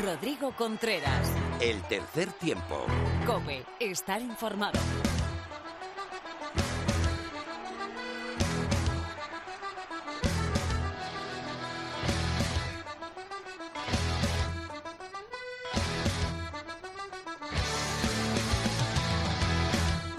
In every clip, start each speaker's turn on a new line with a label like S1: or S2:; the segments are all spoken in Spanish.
S1: Rodrigo Contreras.
S2: El tercer tiempo.
S1: Cope, estar informado.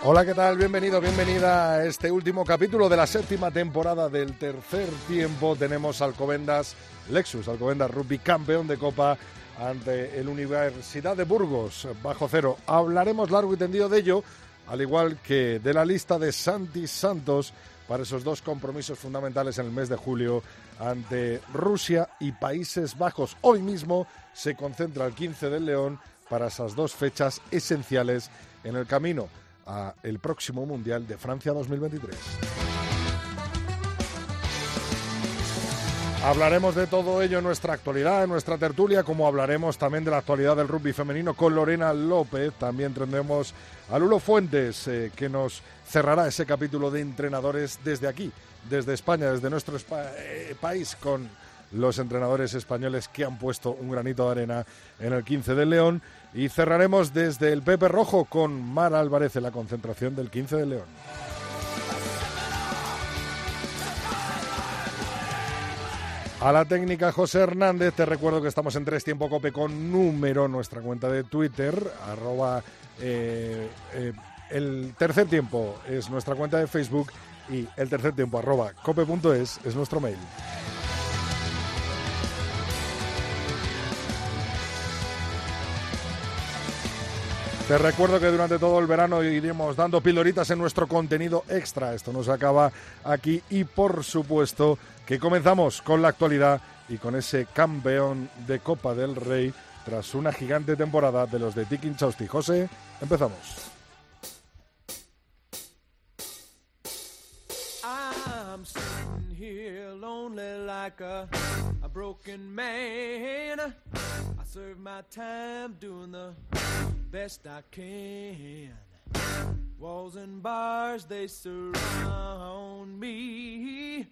S3: Hola, ¿qué tal? Bienvenido, bienvenida a este último capítulo de la séptima temporada del tercer tiempo. Tenemos Alcobendas Lexus, Alcobendas Rugby, campeón de Copa ante el Universidad de Burgos, bajo cero. Hablaremos largo y tendido de ello, al igual que de la lista de Santi Santos para esos dos compromisos fundamentales en el mes de julio ante Rusia y Países Bajos. Hoy mismo se concentra el 15 del León para esas dos fechas esenciales en el camino a el próximo Mundial de Francia 2023. Hablaremos de todo ello en nuestra actualidad, en nuestra tertulia, como hablaremos también de la actualidad del rugby femenino con Lorena López. También tendremos a Lulo Fuentes, eh, que nos cerrará ese capítulo de entrenadores desde aquí, desde España, desde nuestro eh, país, con los entrenadores españoles que han puesto un granito de arena en el 15 del León. Y cerraremos desde el Pepe Rojo con Mar Álvarez en la concentración del 15 del León. A la técnica José Hernández, te recuerdo que estamos en Tres Tiempo Cope con número, nuestra cuenta de Twitter, arroba eh, eh, el tercer tiempo es nuestra cuenta de Facebook y el tercer tiempo arroba cope.es es nuestro mail. Te recuerdo que durante todo el verano iremos dando pildoritas en nuestro contenido extra. Esto nos acaba aquí y por supuesto que comenzamos con la actualidad y con ese campeón de Copa del Rey tras una gigante temporada de los de Tiki Chausti. José, empezamos. I serve my time doing the best I can. Walls and bars, they surround me.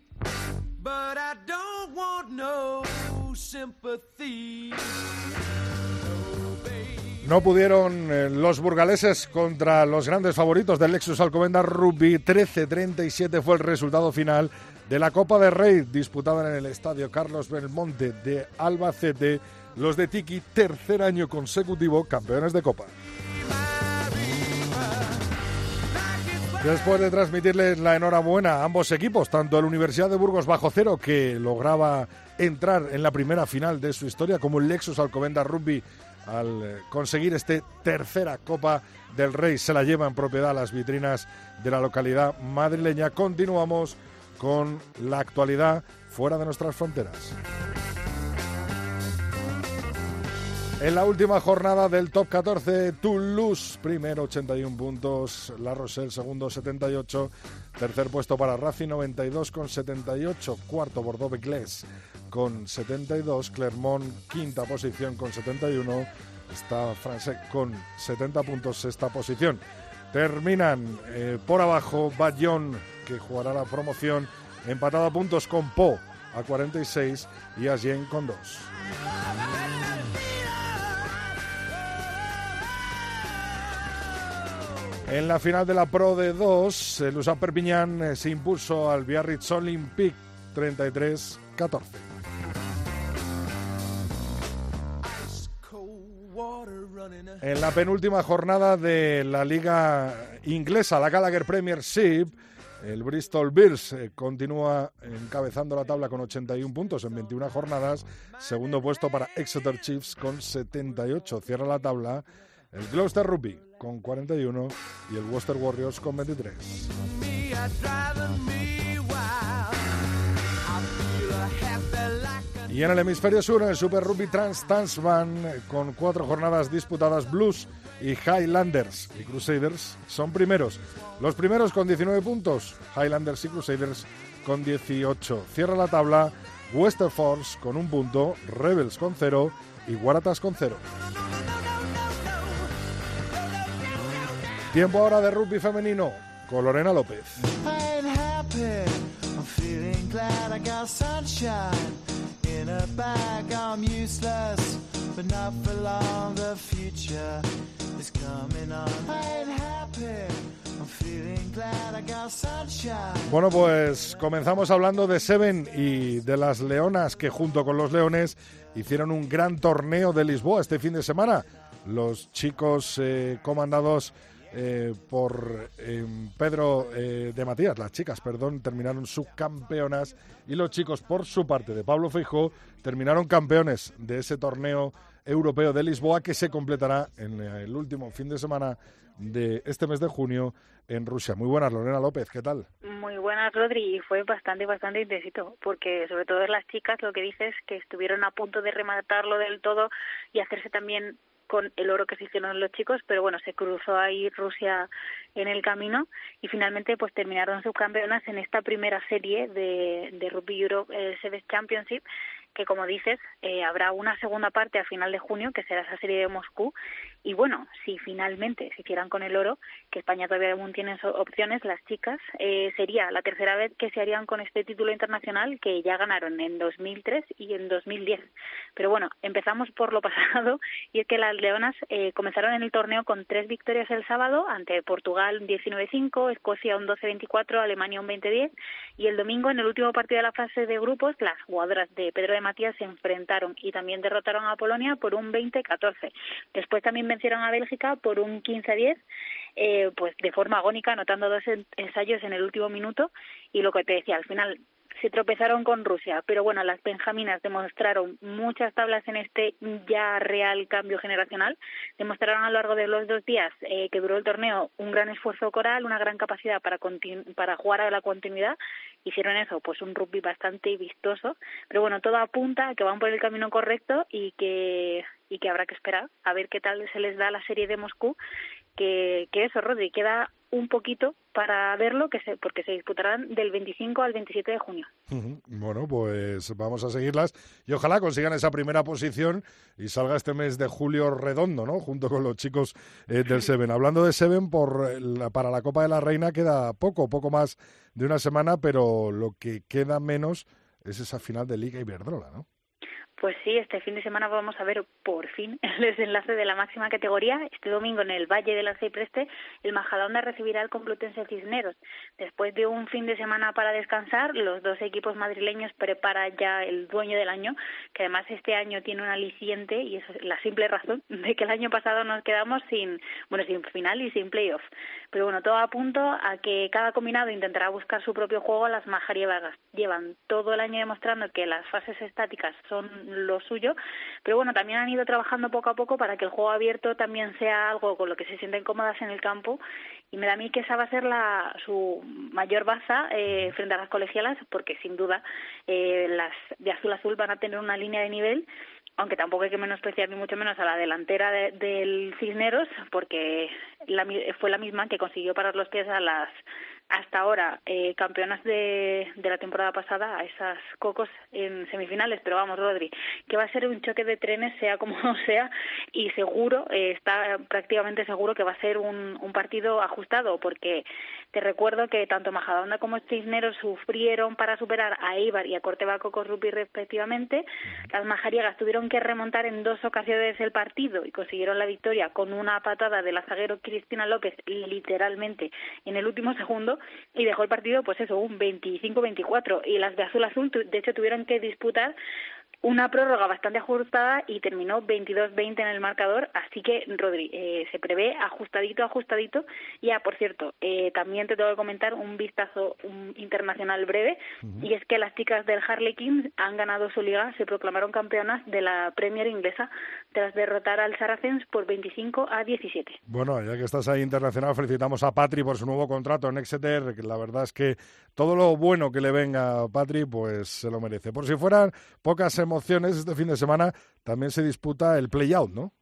S3: No. No pudieron eh, los burgaleses contra los grandes favoritos del Lexus Alcobendas Rugby. 13-37 fue el resultado final de la Copa de Rey disputada en el Estadio Carlos Belmonte de Albacete, los de Tiki, tercer año consecutivo campeones de Copa. Después de transmitirles la enhorabuena a ambos equipos, tanto el Universidad de Burgos bajo cero, que lograba entrar en la primera final de su historia, como el Lexus Alcobendas Rugby al conseguir este tercera Copa del Rey, se la lleva en propiedad a las vitrinas de la localidad madrileña. Continuamos con la actualidad fuera de nuestras fronteras. En la última jornada del top 14, Toulouse, primero 81 puntos, La Rochelle segundo 78, tercer puesto para Racing 92 con 78, cuarto Bordeaux-Bègles con 72, Clermont quinta posición con 71, está Francés con 70 puntos, sexta posición. Terminan eh, por abajo Bayonne, que jugará la promoción, empatado a puntos con Po a 46 y Agen con 2. En la final de la Pro de 2, el USA Perpignan eh, se impuso al Biarritz Olympique 33-14. En la penúltima jornada de la liga inglesa, la Gallagher Premiership, el Bristol Bears eh, continúa encabezando la tabla con 81 puntos en 21 jornadas. Segundo puesto para Exeter Chiefs con 78. Cierra la tabla el Gloucester Rugby con 41 y el Worcester Warriors con 23. Y en el hemisferio sur, el Super Rugby Trans Tasman, con cuatro jornadas disputadas, Blues y Highlanders y Crusaders son primeros. Los primeros con 19 puntos, Highlanders y Crusaders con 18. Cierra la tabla Force con un punto, Rebels con cero y Waratahs con cero. Tiempo ahora de rugby femenino con Lorena López. Bueno, pues comenzamos hablando de Seven y de las Leonas que junto con los Leones hicieron un gran torneo de Lisboa este fin de semana. Los chicos eh, comandados eh, por eh, Pedro de Matías, las chicas, perdón, terminaron subcampeonas. Y los chicos, por su parte, de Pablo Feijó, terminaron campeones de ese torneo europeo de Lisboa que se completará en el último fin de semana de este mes de junio en Rusia. Muy buenas, Lorena López, ¿qué tal?
S4: Muy buenas, Rodri, y fue bastante, bastante intensito, porque sobre todo las chicas, lo que dices, que estuvieron a punto de rematarlo del todo y hacerse también con el oro que se hicieron los chicos, pero bueno, se cruzó ahí Rusia en el camino y finalmente pues terminaron subcampeonas en esta primera serie de, de Rugby Europe eh, Sevens Championship que como dices eh, habrá una segunda parte a final de junio que será esa serie de Moscú. Y bueno si finalmente se hicieran con el oro que España todavía aún tiene opciones las chicas eh, sería la tercera vez que se harían con este título internacional que ya ganaron en 2003 y en 2010 pero bueno empezamos por lo pasado y es que las leonas eh, comenzaron en el torneo con tres victorias el sábado ante Portugal un 19-5 Escocia un 12-24 Alemania un 20-10 y el domingo en el último partido de la fase de grupos las jugadoras de Pedro de Matías se enfrentaron y también derrotaron a Polonia por un 20-14. Después también vencieron a Bélgica por un 15-10, eh, pues de forma agónica, anotando dos ensayos en el último minuto. Y lo que te decía, al final se tropezaron con Rusia, pero bueno, las benjaminas demostraron muchas tablas en este ya real cambio generacional, demostraron a lo largo de los dos días eh, que duró el torneo un gran esfuerzo coral, una gran capacidad para, para jugar a la continuidad, hicieron eso, pues un rugby bastante vistoso, pero bueno, todo apunta a que van por el camino correcto y que y que habrá que esperar a ver qué tal se les da la serie de Moscú que, eso, Rodri, queda un poquito para verlo, que se, porque se disputarán del 25 al 27 de junio.
S3: Bueno, pues vamos a seguirlas y ojalá consigan esa primera posición y salga este mes de julio redondo, ¿no? Junto con los chicos eh, del Seven. Hablando de Seven, por para la Copa de la Reina queda poco, poco más de una semana, pero lo que queda menos es esa final de Liga Iberdrola, ¿no?
S4: Pues sí, este fin de semana vamos a ver por fin el desenlace de la máxima categoría. Este domingo en el Valle de la Cipreste, el Majadahonda recibirá al Complutense Cisneros. Después de un fin de semana para descansar, los dos equipos madrileños preparan ya el dueño del año, que además este año tiene un aliciente y es la simple razón de que el año pasado nos quedamos sin, bueno, sin final y sin playoff. Pero bueno, todo apunta a que cada combinado intentará buscar su propio juego. Las Majarievagas llevan todo el año demostrando que las fases estáticas son lo suyo, pero bueno, también han ido trabajando poco a poco para que el juego abierto también sea algo con lo que se sienten cómodas en el campo. Y me da a mí que esa va a ser la, su mayor baza eh, frente a las colegialas porque sin duda eh, las de azul azul van a tener una línea de nivel aunque tampoco hay que menospreciar ni mucho menos a la delantera del Cisneros, porque la, fue la misma que consiguió parar los pies a las hasta ahora eh, campeonas de, de la temporada pasada a esas cocos en semifinales, pero vamos, Rodri, que va a ser un choque de trenes, sea como sea, y seguro, eh, está prácticamente seguro que va a ser un, un partido ajustado, porque te recuerdo que tanto Majadahonda como Cisneros sufrieron para superar a Eibar y a Corteva Cocos Rupi respectivamente. Las majariegas tuvieron que remontar en dos ocasiones el partido y consiguieron la victoria con una patada del azaguero Cristina López literalmente en el último segundo y dejó el partido pues eso, un 25-24 y las de azul azul de hecho tuvieron que disputar una prórroga bastante ajustada y terminó 22-20 en el marcador, así que Rodri, eh, se prevé ajustadito, ajustadito. Ya, por cierto, eh, también te tengo que comentar un vistazo internacional breve, y es que las chicas del Harlequin han ganado su liga, se proclamaron campeonas de la Premier inglesa tras derrotar al Saracens por 25 a 17.
S3: Bueno, ya que estás ahí internacional, felicitamos a Patri por su nuevo contrato en Exeter, que la verdad es que todo lo bueno que le venga a Patri, pues se lo merece. Por si fueran pocas emociones este fin de semana también se disputa el play-out, ¿no?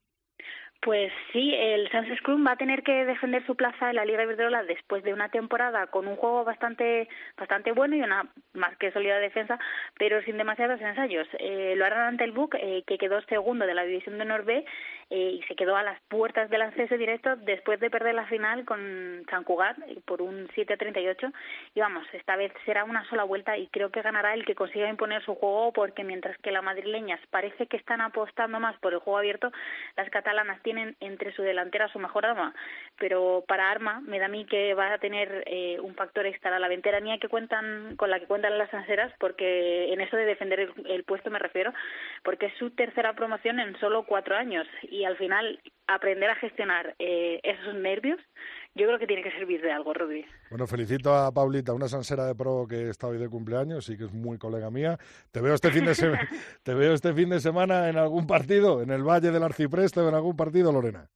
S4: Pues sí, el Sans Scrum va a tener que defender su plaza en la Liga Iberdrola después de una temporada con un juego bastante bastante bueno y una más que sólida defensa, pero sin demasiados ensayos. Eh, lo harán ante el Buc, eh, que quedó segundo de la división de eh, y se quedó a las puertas del acceso directo después de perder la final con San Cugat por un 7-38. Y vamos, esta vez será una sola vuelta y creo que ganará el que consiga imponer su juego porque mientras que las madrileñas parece que están apostando más por el juego abierto, las catalanas tienen entre su delantera su mejor arma. Pero para arma me da a mí que va a tener un factor extra la veteranía que cuentan con la que cuentan las anseras porque en eso de defender el, puesto me refiero porque es su tercera promoción en solo cuatro años y al final aprender a gestionar eh, esos nervios yo creo que tiene que servir de algo, Rudy.
S3: Bueno, felicito a Paulita, una sansera de pro que está hoy de cumpleaños y que es muy colega mía. Te veo este fin de semana, te veo este fin de semana en algún partido, en el Valle del Arcipreste o en algún partido, Lorena.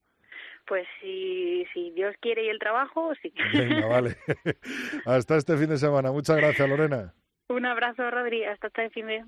S4: Pues si, si Dios quiere y el trabajo, sí.
S3: Venga, vale. Hasta este fin de semana. Muchas gracias, Lorena.
S4: Un abrazo, Rodri. Hasta este fin de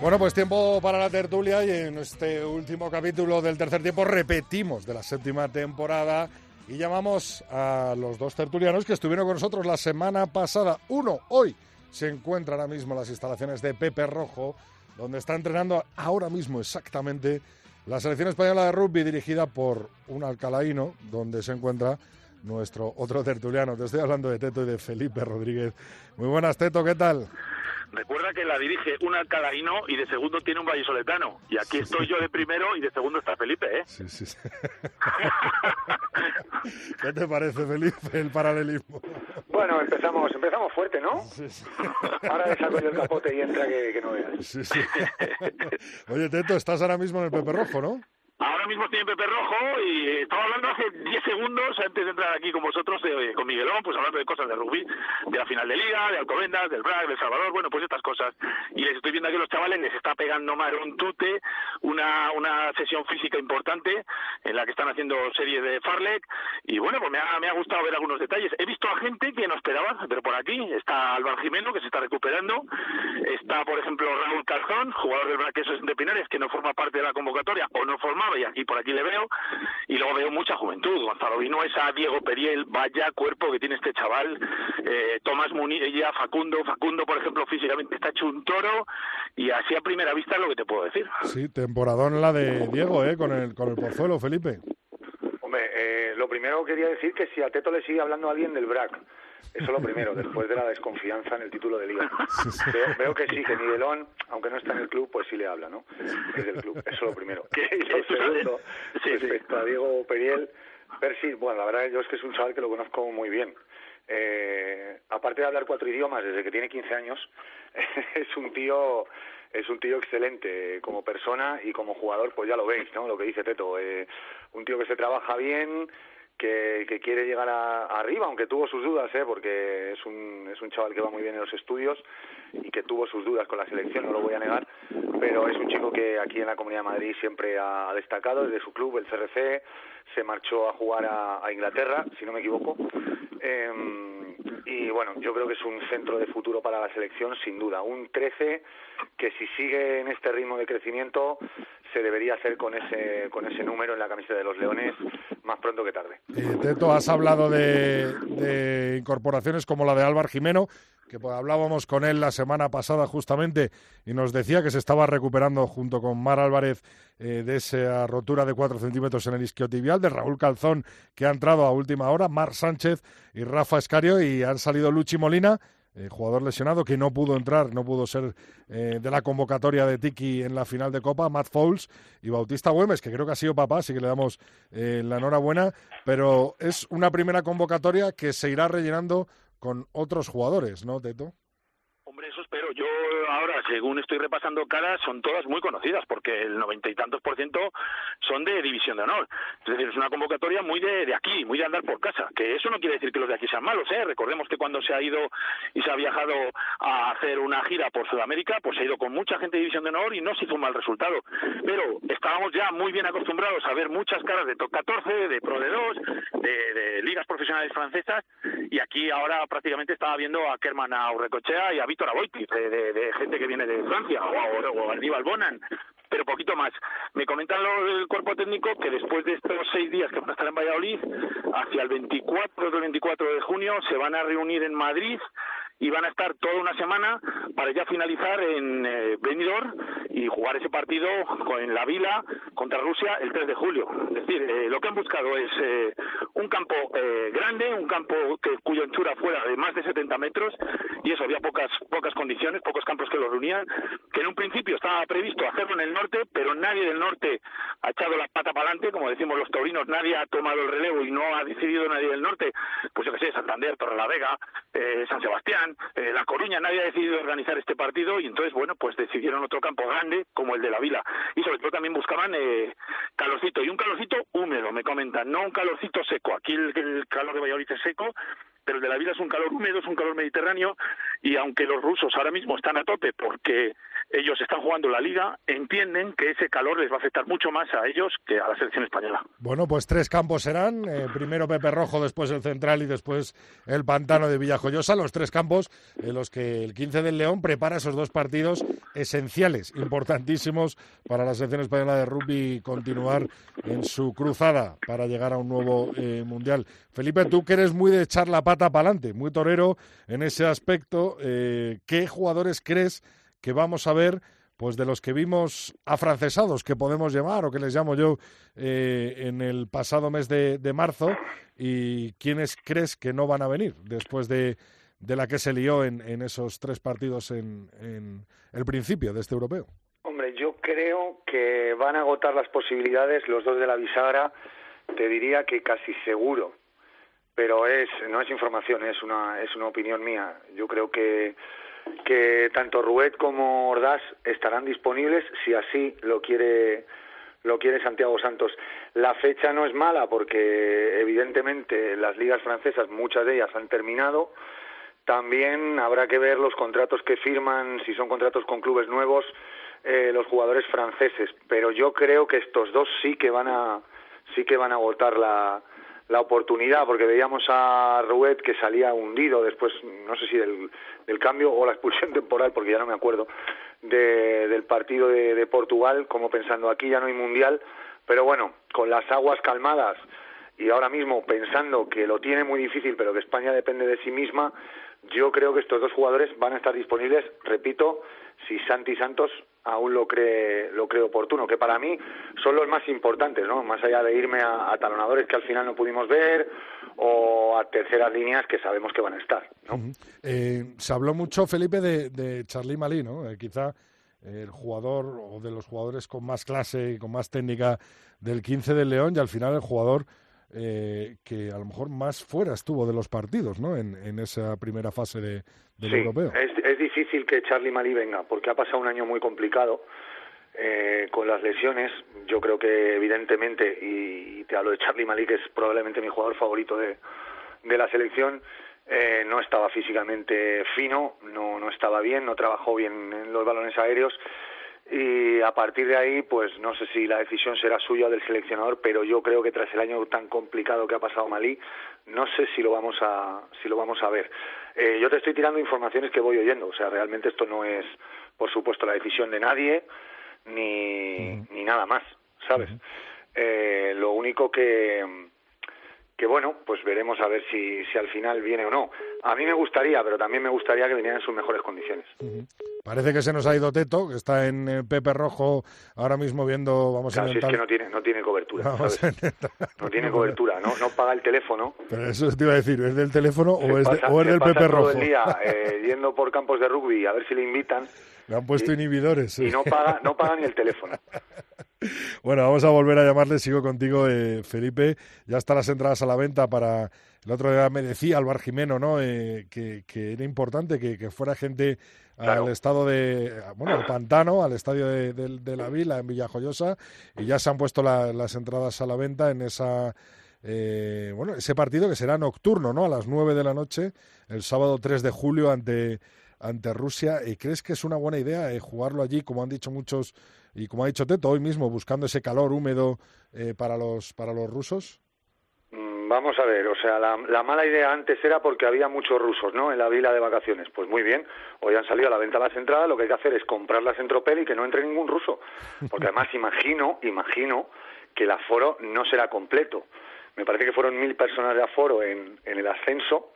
S3: Bueno, pues tiempo para la tertulia y en este último capítulo del tercer tiempo repetimos de la séptima temporada y llamamos a los dos tertulianos que estuvieron con nosotros la semana pasada. Uno, hoy, se encuentra ahora mismo en las instalaciones de Pepe Rojo, donde está entrenando ahora mismo exactamente la selección española de rugby dirigida por un alcalaíno, donde se encuentra nuestro otro tertuliano. Te estoy hablando de Teto y de Felipe Rodríguez. Muy buenas, Teto, ¿qué tal?
S5: Recuerda que la dirige un alcalaíno y de segundo tiene un vallisoletano. Y aquí estoy yo de primero y de segundo está Felipe, ¿eh?
S3: Sí, sí, sí. ¿Qué te parece, Felipe, el paralelismo?
S6: Bueno, empezamos empezamos fuerte, ¿no? Sí, sí. Ahora le saco yo el capote y entra que, que no veas.
S3: Sí, sí. Oye, Teto, estás ahora mismo en el Pepe Rojo, ¿no?
S5: Ahora mismo estoy en Pepe Rojo y estaba hablando hace 10 segundos antes de entrar aquí con vosotros, eh, con Miguelón, pues hablando de cosas de rugby, de la final de Liga, de Alcobendas, del BRAC, del Salvador, bueno, pues estas cosas. Y les estoy viendo aquí a los chavales, les está pegando más un tute, una, una sesión física importante en la que están haciendo series de Farlek y bueno, pues me ha, me ha gustado ver algunos detalles. He visto a gente que no esperaba, pero por aquí está Álvaro Jimeno, que se está recuperando, está, por ejemplo, Raúl Calzón, jugador del BRAC de Pinares, que no forma parte de la convocatoria o no formaba y aquí por aquí le veo, y luego veo mucha juventud. Gonzalo Vino es a Diego Periel, vaya cuerpo que tiene este chaval, eh, Tomás Munilla, Facundo, Facundo por ejemplo físicamente está hecho un toro, y así a primera vista es lo que te puedo decir.
S3: Sí, temporadón la de Diego, ¿eh? con el, con el Pozuelo, Felipe.
S6: Hombre, eh, lo primero quería decir que si a Teto le sigue hablando alguien del BRAC, eso es lo primero, después de la desconfianza en el título de liga. Veo, que sí, que Miguelón, aunque no está en el club, pues sí le habla, ¿no? Es del club, eso es lo primero. Y lo segundo, respecto a Diego Periel, Percy, bueno, la verdad yo es que es un chaval que lo conozco muy bien. Eh, aparte de hablar cuatro idiomas desde que tiene 15 años, es un tío es un tío excelente como persona y como jugador, pues ya lo veis, ¿no? Lo que dice Teto, eh, un tío que se trabaja bien, que, quiere llegar a, arriba, aunque tuvo sus dudas, ¿eh? porque es un, es un chaval que va muy bien en los estudios y que tuvo sus dudas con la selección, no lo voy a negar, pero es un chico que aquí en la Comunidad de Madrid siempre ha, destacado desde su club, el CRC, se marchó a jugar a, Inglaterra, si no me equivoco. Em, y bueno, yo creo que es un centro de futuro para la selección, sin duda. Un 13 que si sigue en este ritmo de crecimiento se debería hacer con ese, con ese número en la camiseta de los Leones más pronto que tarde.
S3: Eh, Teto, has hablado de, incorporaciones como la de Álvaro Jimeno, que hablábamos con él la semana pasada justamente y nos decía que se estaba recuperando junto con Mar Álvarez eh, de esa rotura de 4 centímetros en el isquiotibial, de Raúl Calzón que ha entrado a última hora, Mar Sánchez y Rafa Escario y han salido Luchi Molina. Eh, jugador lesionado que no pudo entrar, no pudo ser eh, de la convocatoria de Tiki en la final de Copa, Matt Fowles y Bautista Güemes, que creo que ha sido papá, así que le damos la enhorabuena, pero es una primera convocatoria que se irá rellenando con otros jugadores, ¿no, Teto?
S5: Pero yo ahora, según estoy repasando caras, son todas muy conocidas, porque el noventa y tantos por ciento son de división de honor. Es decir, es una convocatoria muy de, de aquí, muy de andar por casa. Que eso no quiere decir que los de aquí sean malos, ¿eh? Recordemos que cuando se ha ido y se ha viajado a hacer una gira por Sudamérica, pues se ha ido con mucha gente de división de honor y no se hizo un mal resultado. Pero estábamos ya muy bien acostumbrados a ver muchas caras de top 14, de Pro de 2, de, ligas profesionales francesas, y aquí ahora prácticamente estaba viendo a Kerman a Urrecochea y a Víctor De, gente que viene de Francia, o, o Aníbal Bonan, pero poquito más. Me comentan lo del cuerpo técnico que después de estos seis días que van a estar en Valladolid, hacia el 24 del 24 de junio se van a reunir en Madrid y van a estar toda una semana para ya finalizar en eh, Benidorm y jugar ese partido en la Vila contra Rusia el 3 de julio. Es decir, eh, lo que han buscado es eh, un campo eh, grande, un campo que, cuya anchura fuera de más de 70 metros y eso había pocas pocas condiciones, pocos campos que lo reunían, que en un principio estaba previsto hacerlo en el norte, pero nadie del norte ha echado la pata para adelante, como decimos los taurinos, nadie ha tomado el relevo y no ha decidido nadie del norte, pues yo que sé, Santander, Torrelavega, San Sebastián, eh, La Coruña, nadie ha decidido organizar este partido y entonces, bueno, pues decidieron otro campo grande como el de la Vila. Y sobre todo también buscaban eh, calorcito, y un calorcito húmedo, me comentan, no un calorcito seco. Aquí el, el calor de Valladolid es seco, pero el de la Vila es un calor húmedo, es un calor mediterráneo, y aunque los rusos ahora mismo están a tope porque ellos están jugando la liga, entienden que ese calor les va a afectar mucho más a ellos que a la selección española.
S3: Bueno, pues tres campos serán. eh, primero Pepe Rojo, después el Central y después el Pantano de Villajoyosa. Los tres campos en los que el 15 del León prepara esos dos partidos esenciales, importantísimos para la selección española de rugby continuar en su cruzada para llegar a un nuevo eh, mundial. Felipe, tú que eres muy de echar la pata para adelante, muy torero en ese aspecto, eh, ¿qué jugadores crees que vamos a ver? pues de los que vimos afrancesados, que podemos llamar, o que les llamo yo, eh, en el pasado mes de, de marzo, y quiénes crees que no van a venir después de, de la que se lió en, en esos tres partidos en, en el principio de este europeo.
S6: Hombre, yo creo que van a agotar las posibilidades los dos de la bisagra, te diría que casi seguro, pero es no es información, es una es una opinión mía. Yo creo que que tanto Ruet como Ordaz estarán disponibles si así lo quiere lo quiere Santiago Santos. La fecha no es mala porque evidentemente las ligas francesas muchas de ellas han terminado. También habrá que ver los contratos que firman, si son contratos con clubes nuevos, eh, los jugadores franceses. Pero yo creo que estos dos sí que van a sí que van a agotar la, la oportunidad, porque veíamos a Rouet que salía hundido después, no sé si del, del cambio o la expulsión temporal, porque ya no me acuerdo, de, del partido de, de Portugal, como pensando aquí ya no hay mundial, pero bueno, con las aguas calmadas y ahora mismo pensando que lo tiene muy difícil, pero que España depende de sí misma, yo creo que estos dos jugadores van a estar disponibles, repito, si Santi Santos aún lo cree lo cree oportuno, que para mí son los más importantes, ¿no? Más allá de irme a, talonadores que al final no pudimos ver o a terceras líneas que sabemos que van a estar, ¿no?
S3: Eh, se habló mucho, Felipe, de, de Charly Malí, ¿no? Eh, quizá el jugador o de los jugadores con más clase y con más técnica del 15 del León y al final el jugador eh, que a lo mejor más fuera estuvo de los partidos, ¿no? En, en esa primera fase de, del
S6: sí,
S3: europeo.
S6: Es, es difícil que Charlie Malí venga porque ha pasado un año muy complicado eh, con las lesiones. Yo creo que evidentemente, y, y te hablo de Charlie Malí, que es probablemente mi jugador favorito de, de la selección, eh, no estaba físicamente fino, no, no estaba bien, no trabajó bien en los balones aéreos y a partir de ahí pues no sé si la decisión será suya o del seleccionador pero yo creo que tras el año tan complicado que ha pasado Malí no sé si lo vamos a si lo vamos a ver eh, yo te estoy tirando informaciones que voy oyendo o sea realmente esto no es por supuesto la decisión de nadie ni uh -huh. ni nada más sabes uh -huh. eh, lo único que que bueno, pues veremos a ver si, si al final viene o no. A mí me gustaría, pero también me gustaría que viniera en sus mejores condiciones.
S3: Uh -huh. Parece que se nos ha ido Teto, que está en eh, Pepe Rojo ahora mismo viendo, vamos
S6: claro,
S3: a.
S6: Si es que no tiene, no tiene cobertura, ¿sabes? No tiene cobertura, no, no paga el teléfono.
S3: Pero eso te iba a decir, ¿es del teléfono
S6: se
S3: o es,
S6: pasa,
S3: de, o es del
S6: pasa
S3: Pepe
S6: todo
S3: Rojo?
S6: el día eh, yendo por campos de rugby a ver si le invitan.
S3: Le han puesto
S6: y,
S3: inhibidores.
S6: Y no paga, no paga ni el teléfono.
S3: Bueno, vamos a volver a llamarle, sigo contigo, eh, Felipe. Ya están las entradas a la venta para... El otro día me decía Álvaro Jimeno, ¿no? Eh, que, que, era importante que, que fuera gente al estado de, bueno, al Pantano, al estadio de, de, la Vila, en Villajoyosa, y ya se han puesto las entradas a la venta en esa... Eh, bueno, ese partido que será nocturno, ¿no? A las 9 de la noche, el sábado 3 de julio ante, ante Rusia. ¿Y crees que es una buena idea jugarlo allí, como han dicho muchos y como ha dicho Teto hoy mismo, buscando ese calor húmedo eh, para, los, para los rusos?
S6: Mm, vamos a ver, o sea, la, mala idea antes era porque había muchos rusos, ¿no? En la vila de vacaciones. Pues muy bien, hoy han salido a la venta las entradas, lo que hay que hacer es comprarlas en tropel y que no entre ningún ruso. Porque además imagino, imagino que el aforo no será completo. Me parece que fueron mil personas de aforo en, en el ascenso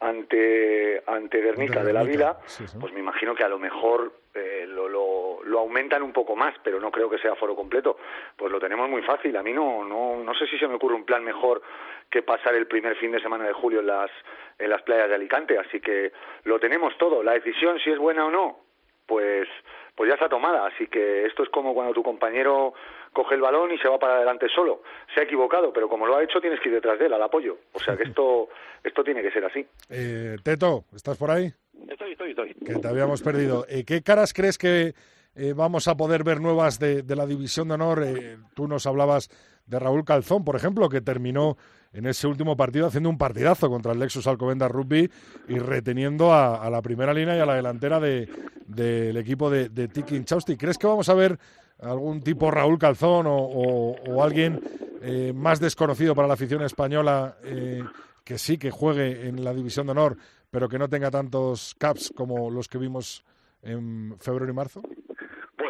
S6: ante ante Guernica de la Vila, pues me imagino que a lo mejor eh, lo, lo, lo, aumentan un poco más, pero no creo que sea foro completo. Pues lo tenemos muy fácil. A mí no, no, no sé si se me ocurre un plan mejor que pasar el primer fin de semana de julio en las, en las playas de Alicante. Así que lo tenemos todo. La decisión, si es buena o no, pues, pues ya está tomada. Así que esto es como cuando tu compañero coge el balón y se va para adelante solo. Se ha equivocado, pero como lo ha hecho, tienes que ir detrás de él, al apoyo. O sea que esto, esto tiene que ser así.
S3: Eh, Teto, ¿estás por ahí?
S5: Estoy, estoy, estoy.
S3: Que te habíamos perdido. Eh, ¿Qué caras crees que eh, vamos a poder ver nuevas de, de la División de Honor? Eh, tú nos hablabas de Raúl Calzón, por ejemplo, que terminó en ese último partido haciendo un partidazo contra el Lexus Alcobendas Rugby y reteniendo a, la primera línea y a la delantera del de, equipo de, de Tiki Chausti. ¿Crees que vamos a ver algún tipo Raúl Calzón o, alguien eh, más desconocido para la afición española eh, que sí que juegue en la división de honor, pero que no tenga tantos caps como los que vimos en febrero y marzo?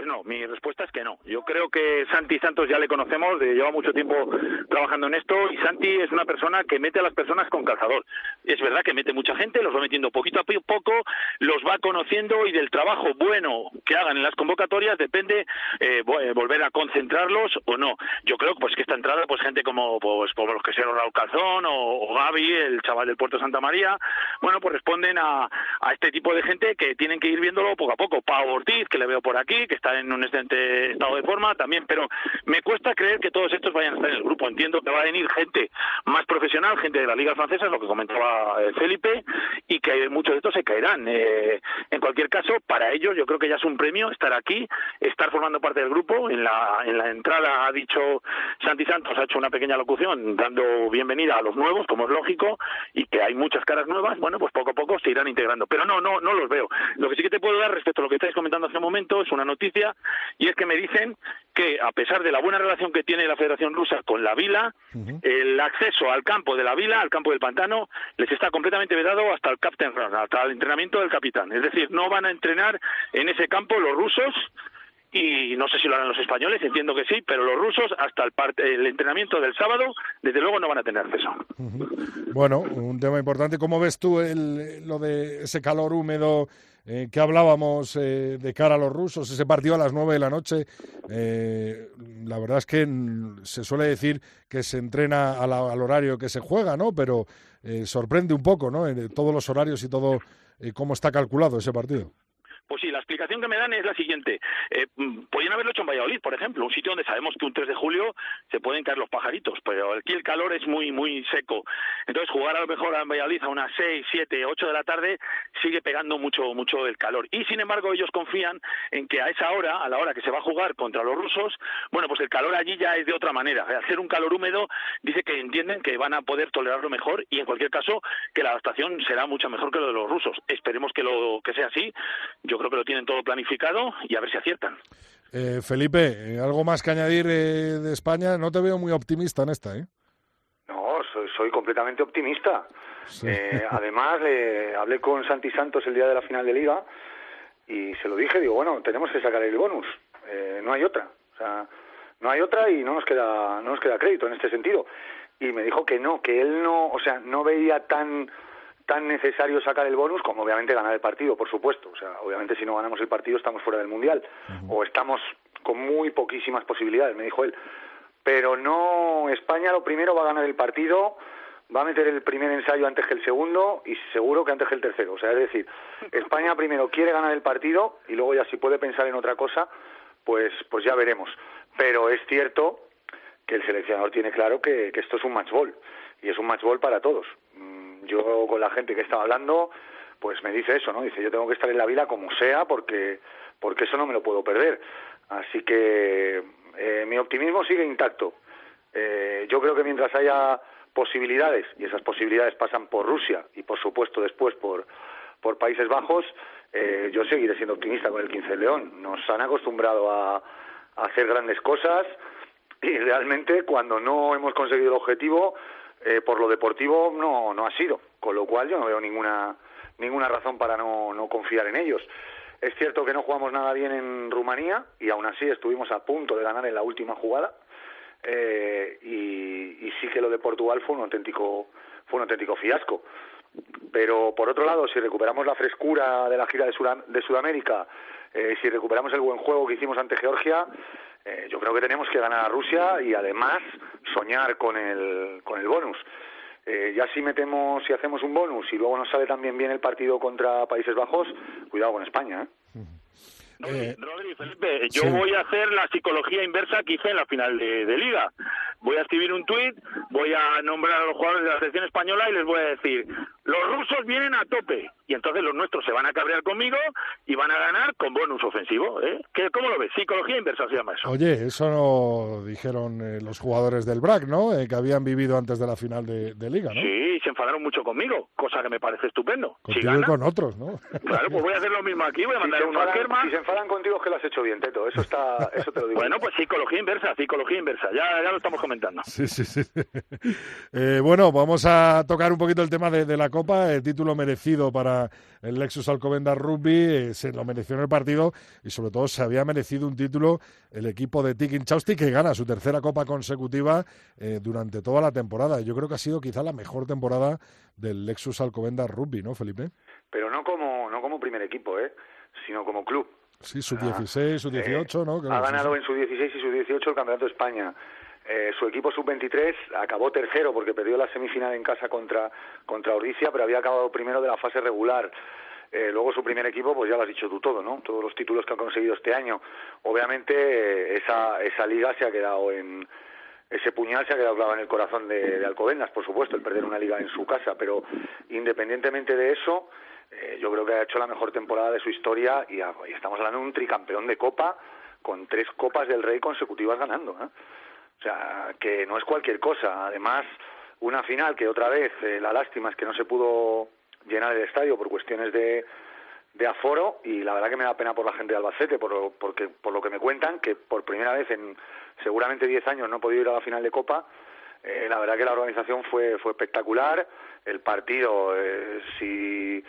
S5: No, mi respuesta es que no. Yo creo que Santi Santos ya le conocemos, lleva mucho tiempo trabajando en esto y Santi es una persona que mete a las personas con calzador. Es verdad que mete mucha gente, los va metiendo poquito a poco, los va conociendo y del trabajo bueno que hagan en las convocatorias depende eh, eh, volver a concentrarlos o no. Yo creo pues que esta entrada, pues gente como pues como los que sean Raúl Calzón o, Gaby, el chaval del Puerto Santa María, bueno, pues responden a, a este tipo de gente que tienen que ir viéndolo poco a poco. Pau Ortiz, que le veo por aquí, que está en un excelente estado de forma también, pero me cuesta creer que todos estos vayan a estar en el grupo. Entiendo que va a venir gente más profesional, gente de la Liga Francesa, lo que comentaba eh, Felipe, y que muchos de estos se caerán. Eh, en cualquier caso, para ellos yo creo que ya es un premio estar aquí, estar formando parte del grupo. En la, en la entrada ha dicho Santi Santos, ha hecho una pequeña locución dando bienvenida a los nuevos, como es lógico, y que hay muchas caras nuevas, bueno, pues poco a poco se irán integrando. Pero no, no, no los veo. Lo que sí que te puedo dar respecto a lo que estáis comentando hace un momento es una noticia y es que me dicen que a pesar de la buena relación que tiene la Federación Rusa con la Vila, el acceso al campo de la Vila, al campo del pantano, les está completamente vedado hasta el captain run, hasta el entrenamiento del capitán. Es decir, no van a entrenar en ese campo los rusos y no sé si lo harán los españoles, entiendo que sí, pero los rusos hasta el, el entrenamiento del sábado, desde luego no van a tener acceso.
S3: Bueno, un tema importante. ¿Cómo ves tú el, lo de ese calor húmedo eh, que hablábamos eh, de cara a los rusos? Ese partido a las nueve de la noche, eh, la verdad es que se suele decir que se entrena al, horario que se juega, ¿no? Pero eh, sorprende un poco, ¿no? En todos los horarios y todo cómo está calculado ese partido.
S5: Pues sí, la explicación que me dan es la siguiente. Eh, mm, haberlo hecho en Valladolid, por ejemplo, un sitio donde sabemos que un 3 de julio se pueden caer los pajaritos, pero aquí el calor es muy, muy seco. Entonces, jugar a lo mejor en Valladolid a unas 6, 7, 8 de la tarde sigue pegando mucho, mucho el calor. Y sin embargo, ellos confían en que a esa hora, a la hora que se va a jugar contra los rusos, bueno, pues el calor allí ya es de otra manera. Al ser un calor húmedo, dice que entienden que van a poder tolerarlo mejor y en cualquier caso que la adaptación será mucho mejor que lo de los rusos. Esperemos que lo que sea así. Yo creo que lo tienen todo planificado y a ver si aciertan.
S3: Eh, Felipe, eh, ¿algo más que añadir eh, de España? No te veo muy optimista en esta, ¿eh?
S6: No, soy, completamente optimista. además, le hablé con Santi Santos el día de la final de Liga y se lo dije, digo, bueno, tenemos que sacar el bonus, no hay otra. O sea, no hay otra y no nos queda no nos queda crédito en este sentido. Y me dijo que no, que él no, o sea, no veía tan tan necesario sacar el bonus como obviamente ganar el partido, por supuesto. O sea, obviamente si no ganamos el partido estamos fuera del Mundial o estamos con muy poquísimas posibilidades, me dijo él. Pero no, España lo primero va a ganar el partido, va a meter el primer ensayo antes que el segundo y seguro que antes que el tercero. O sea, es decir, España primero quiere ganar el partido y luego ya si puede pensar en otra cosa, pues, pues ya veremos. Pero es cierto que el seleccionador tiene claro que, que esto es un match ball y es un match ball para todos. Yo con la gente que estaba hablando, pues me dice eso, ¿no? Dice, yo tengo que estar en la vida como sea porque, porque eso no me lo puedo perder. Así que eh, mi optimismo sigue intacto. Eh, yo creo que mientras haya posibilidades, y esas posibilidades pasan por Rusia y por supuesto después por, por Países Bajos, eh, yo seguiré siendo optimista con el 15 de León. Nos han acostumbrado a, a hacer grandes cosas y realmente cuando no hemos conseguido el objetivo, eh, por lo deportivo no, no ha sido. Con lo cual yo no veo ninguna, ninguna razón para no, no confiar en ellos. Es cierto que no jugamos nada bien en Rumanía y aún así estuvimos a punto de ganar en la última jugada. Eh, y, sí que lo de Portugal fue un auténtico fue un auténtico fiasco. Pero por otro lado, si recuperamos la frescura de la gira de, Sudam- de Sudamérica, eh, si recuperamos el buen juego que hicimos ante Georgia, eh, yo creo que tenemos que ganar a Rusia y además soñar con el, con el bonus. Eh, ya si metemos, si hacemos un bonus y luego nos sale también bien el partido contra Países Bajos, cuidado con España. ¿eh?
S5: Rodri,
S3: Eh,
S5: Rodri, Felipe, yo
S3: sí.
S5: voy a hacer la psicología inversa que hice en la final de, de Liga. Voy a escribir un tuit, voy a nombrar a los jugadores de la selección española y les voy a decir, los rusos vienen a tope. Y entonces los nuestros se van a cabrear conmigo y van a ganar con bonus ofensivo. ¿eh? ¿Qué, ¿Cómo lo ves? Psicología inversa se llama eso.
S3: Oye, eso no dijeron eh, los jugadores del BRAC, ¿no? Eh, que habían vivido antes de la final de, de Liga, ¿no?
S5: Sí, se enfadaron mucho conmigo, cosa que me parece estupendo. Si
S3: y con otros, ¿no?
S5: claro, pues voy a hacer lo mismo aquí, voy a
S6: Si
S5: mandar
S6: se,
S5: uno a Kerman.
S6: si se enfadan contigo es que lo has hecho bien, Teto. Eso, está, eso te lo digo.
S5: Bueno, pues psicología inversa, psicología inversa, ya, ya lo estamos comentando.
S3: Sí, sí, sí. Eh, bueno, vamos a tocar un poquito el tema de, de la Copa, el título merecido para el Lexus Alcobendas Rugby, eh, se lo mereció en el partido y sobre todo se había merecido un título el equipo de Tiki Chausti que gana su tercera Copa consecutiva eh, durante toda la temporada. Yo creo que ha sido quizá la mejor temporada del Lexus Alcobendas Rugby, ¿no, Felipe?
S6: Pero no como, no como primer equipo, ¿eh? sino como club.
S3: Sí, sub 16, sub 18, ¿no? Que
S6: Ha
S3: sí,
S6: ganado en su 16 y su 18 el Campeonato de España. Eh, su equipo sub-23 acabó tercero porque perdió la semifinal en casa contra, contra Ordicia, pero había acabado primero de la fase regular. Eh, luego su primer equipo, pues ya lo has dicho tú todo, ¿no? Todos los títulos que ha conseguido este año. Obviamente esa, esa liga se ha quedado en... Ese puñal se ha quedado clavado en el corazón de, Alcobendas, por supuesto, el perder una liga en su casa, pero independientemente de eso, eh, yo creo que ha hecho la mejor temporada de su historia y, y estamos hablando de un tricampeón de Copa con tres Copas del Rey consecutivas ganando. ¿eh? O sea, que no es cualquier cosa. Además, una final que otra vez, eh, la lástima es que no se pudo llenar el estadio por cuestiones de, de aforo y la verdad que me da pena por la gente de Albacete, por lo, porque, por lo que me cuentan, que por primera vez en seguramente 10 años no he podido ir a la final de Copa. Eh, la verdad que la organización fue, fue espectacular. El partido, eh, si,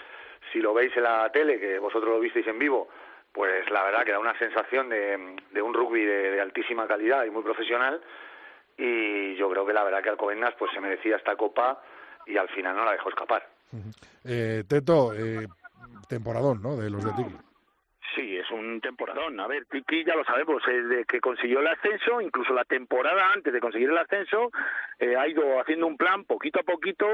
S6: si lo veis en la tele, que vosotros lo visteis en vivo, pues la verdad que da una sensación de, de un rugby de, de altísima calidad y muy profesional. Y yo creo que la verdad que Alcobendas pues se merecía esta copa y al final no la dejó escapar.
S3: Eh, Teto, eh, temporadón, ¿no? De los de Tiki.
S5: Sí, es un temporadón. A ver, Tiki ya lo sabemos, desde que consiguió el ascenso, incluso la temporada antes de conseguir el ascenso, eh, ha ido haciendo un plan poquito a poquito,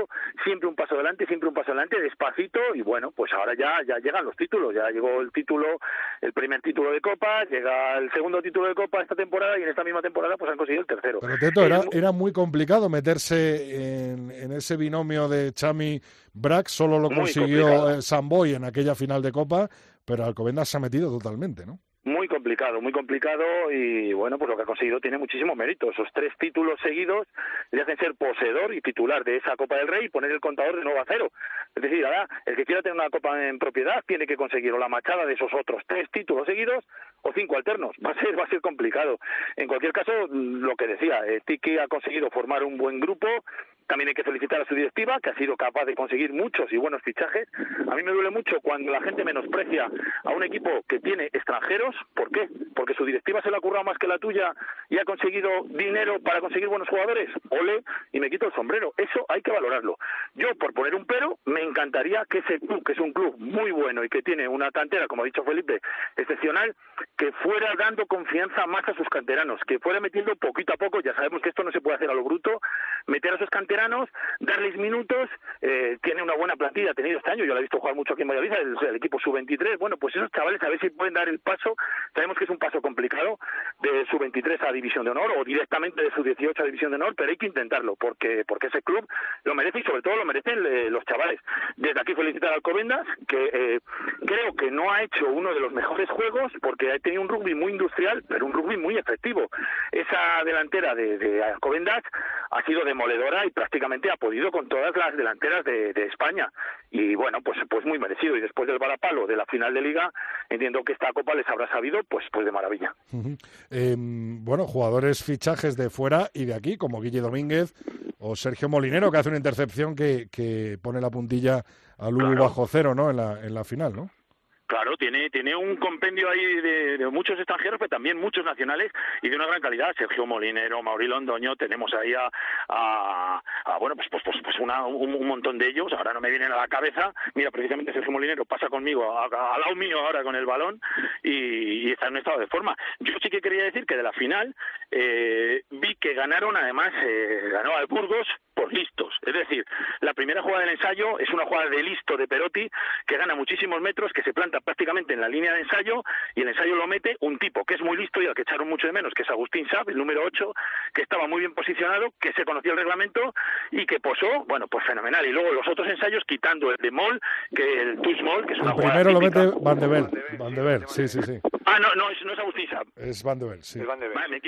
S5: siempre un paso adelante, siempre un paso adelante, despacito, y bueno, pues ahora ya, ya llegan los títulos, ya llegó el título, el primer título de Copa, llega el segundo título de Copa esta temporada, y en esta misma temporada pues han conseguido el tercero.
S3: Pero Teto, era,
S5: mu-
S3: era muy complicado meterse en, en ese binomio de Chami Brack, solo lo
S5: Muy
S3: consiguió eh, Samboy en aquella final de Copa, pero Alcobendas se ha metido totalmente, ¿no?
S5: Muy complicado, muy complicado y bueno, pues lo que ha conseguido tiene muchísimo mérito. Esos tres títulos seguidos le hacen ser poseedor y titular de esa Copa del Rey y poner el contador de nuevo a cero. Es decir, ahora el que quiera tener una Copa en propiedad tiene que conseguir o la machada de esos otros tres títulos seguidos o cinco alternos. Va a ser, va a ser complicado. En cualquier caso, lo que decía, eh, Tiki ha conseguido formar un buen grupo. También hay que felicitar a su directiva, que ha sido capaz de conseguir muchos y buenos fichajes. A mí me duele mucho cuando la gente menosprecia a un equipo que tiene extranjeros. ¿Por qué? Porque su directiva se le ha currado más que la tuya y ha conseguido dinero para conseguir buenos jugadores. Ole, y me quito el sombrero. Eso hay que valorarlo. Yo, por poner un pero, me encantaría que ese club, que es un club muy bueno y que tiene una cantera, como ha dicho Felipe, excepcional, que fuera dando confianza más a sus canteranos, que fuera metiendo poquito a poco. Ya sabemos que esto no se puede hacer a lo bruto, meter a esos canteranos, darles minutos, eh, tiene una buena plantilla, ha tenido este año, yo la he visto jugar mucho aquí en Valladolid, el, equipo sub-23, bueno, pues esos chavales a ver si pueden dar el paso, sabemos que es un paso complicado de sub-23 a División de Honor o directamente de sub-18 a División de Honor, pero hay que intentarlo porque porque ese club lo merece y sobre todo lo merecen eh, los chavales. Desde aquí felicitar al Alcobendas, que eh, creo que no ha hecho uno de los mejores juegos porque ha tenido un rugby muy industrial, pero un rugby muy efectivo. Esa delantera de, de Alcobendas ha sido demoledora y ha podido con todas las delanteras de, España. Y bueno, pues, pues muy merecido. Y después del balapalo de la final de liga, entiendo que esta copa les habrá sabido pues, pues de maravilla.
S3: Em, bueno, jugadores fichajes de fuera y de aquí, como Guille Domínguez o Sergio Molinero, que hace una intercepción que, que pone la puntilla al Lugo bajo cero ¿no? en, la, en la final, ¿no?
S5: Claro, tiene, tiene un compendio ahí de, muchos extranjeros, pero también muchos nacionales y de una gran calidad. Sergio Molinero, Mauri Londoño, tenemos ahí a, a, bueno, pues, pues, pues, pues una, un, montón de ellos. Ahora no me vienen a la cabeza. Mira, precisamente Sergio Molinero pasa conmigo, al lado mío ahora con el balón y, está en un estado de forma. Yo sí que quería decir que de la final eh, vi que ganaron, además, eh, ganó al Burgos por listos. Es decir, la primera jugada del ensayo es una jugada de listo de Perotti que gana muchísimos metros, que se planta prácticamente en la línea de ensayo y el ensayo lo mete un tipo que es muy listo y al que echaron mucho de menos, que es Agustín Saab, el número 8, que estaba muy bien posicionado, que se conocía el reglamento y que posó, bueno, pues fenomenal. Y luego los otros ensayos quitando el de Moll, que el Tush Moll, que es una
S3: el primero lo mete Van de Bel, Van de Bel, sí, sí, sí.
S5: Ah, no, no, es, no es Agustín Saab.
S3: Es Van de Bel, sí.
S6: Es Van de.
S5: Vale,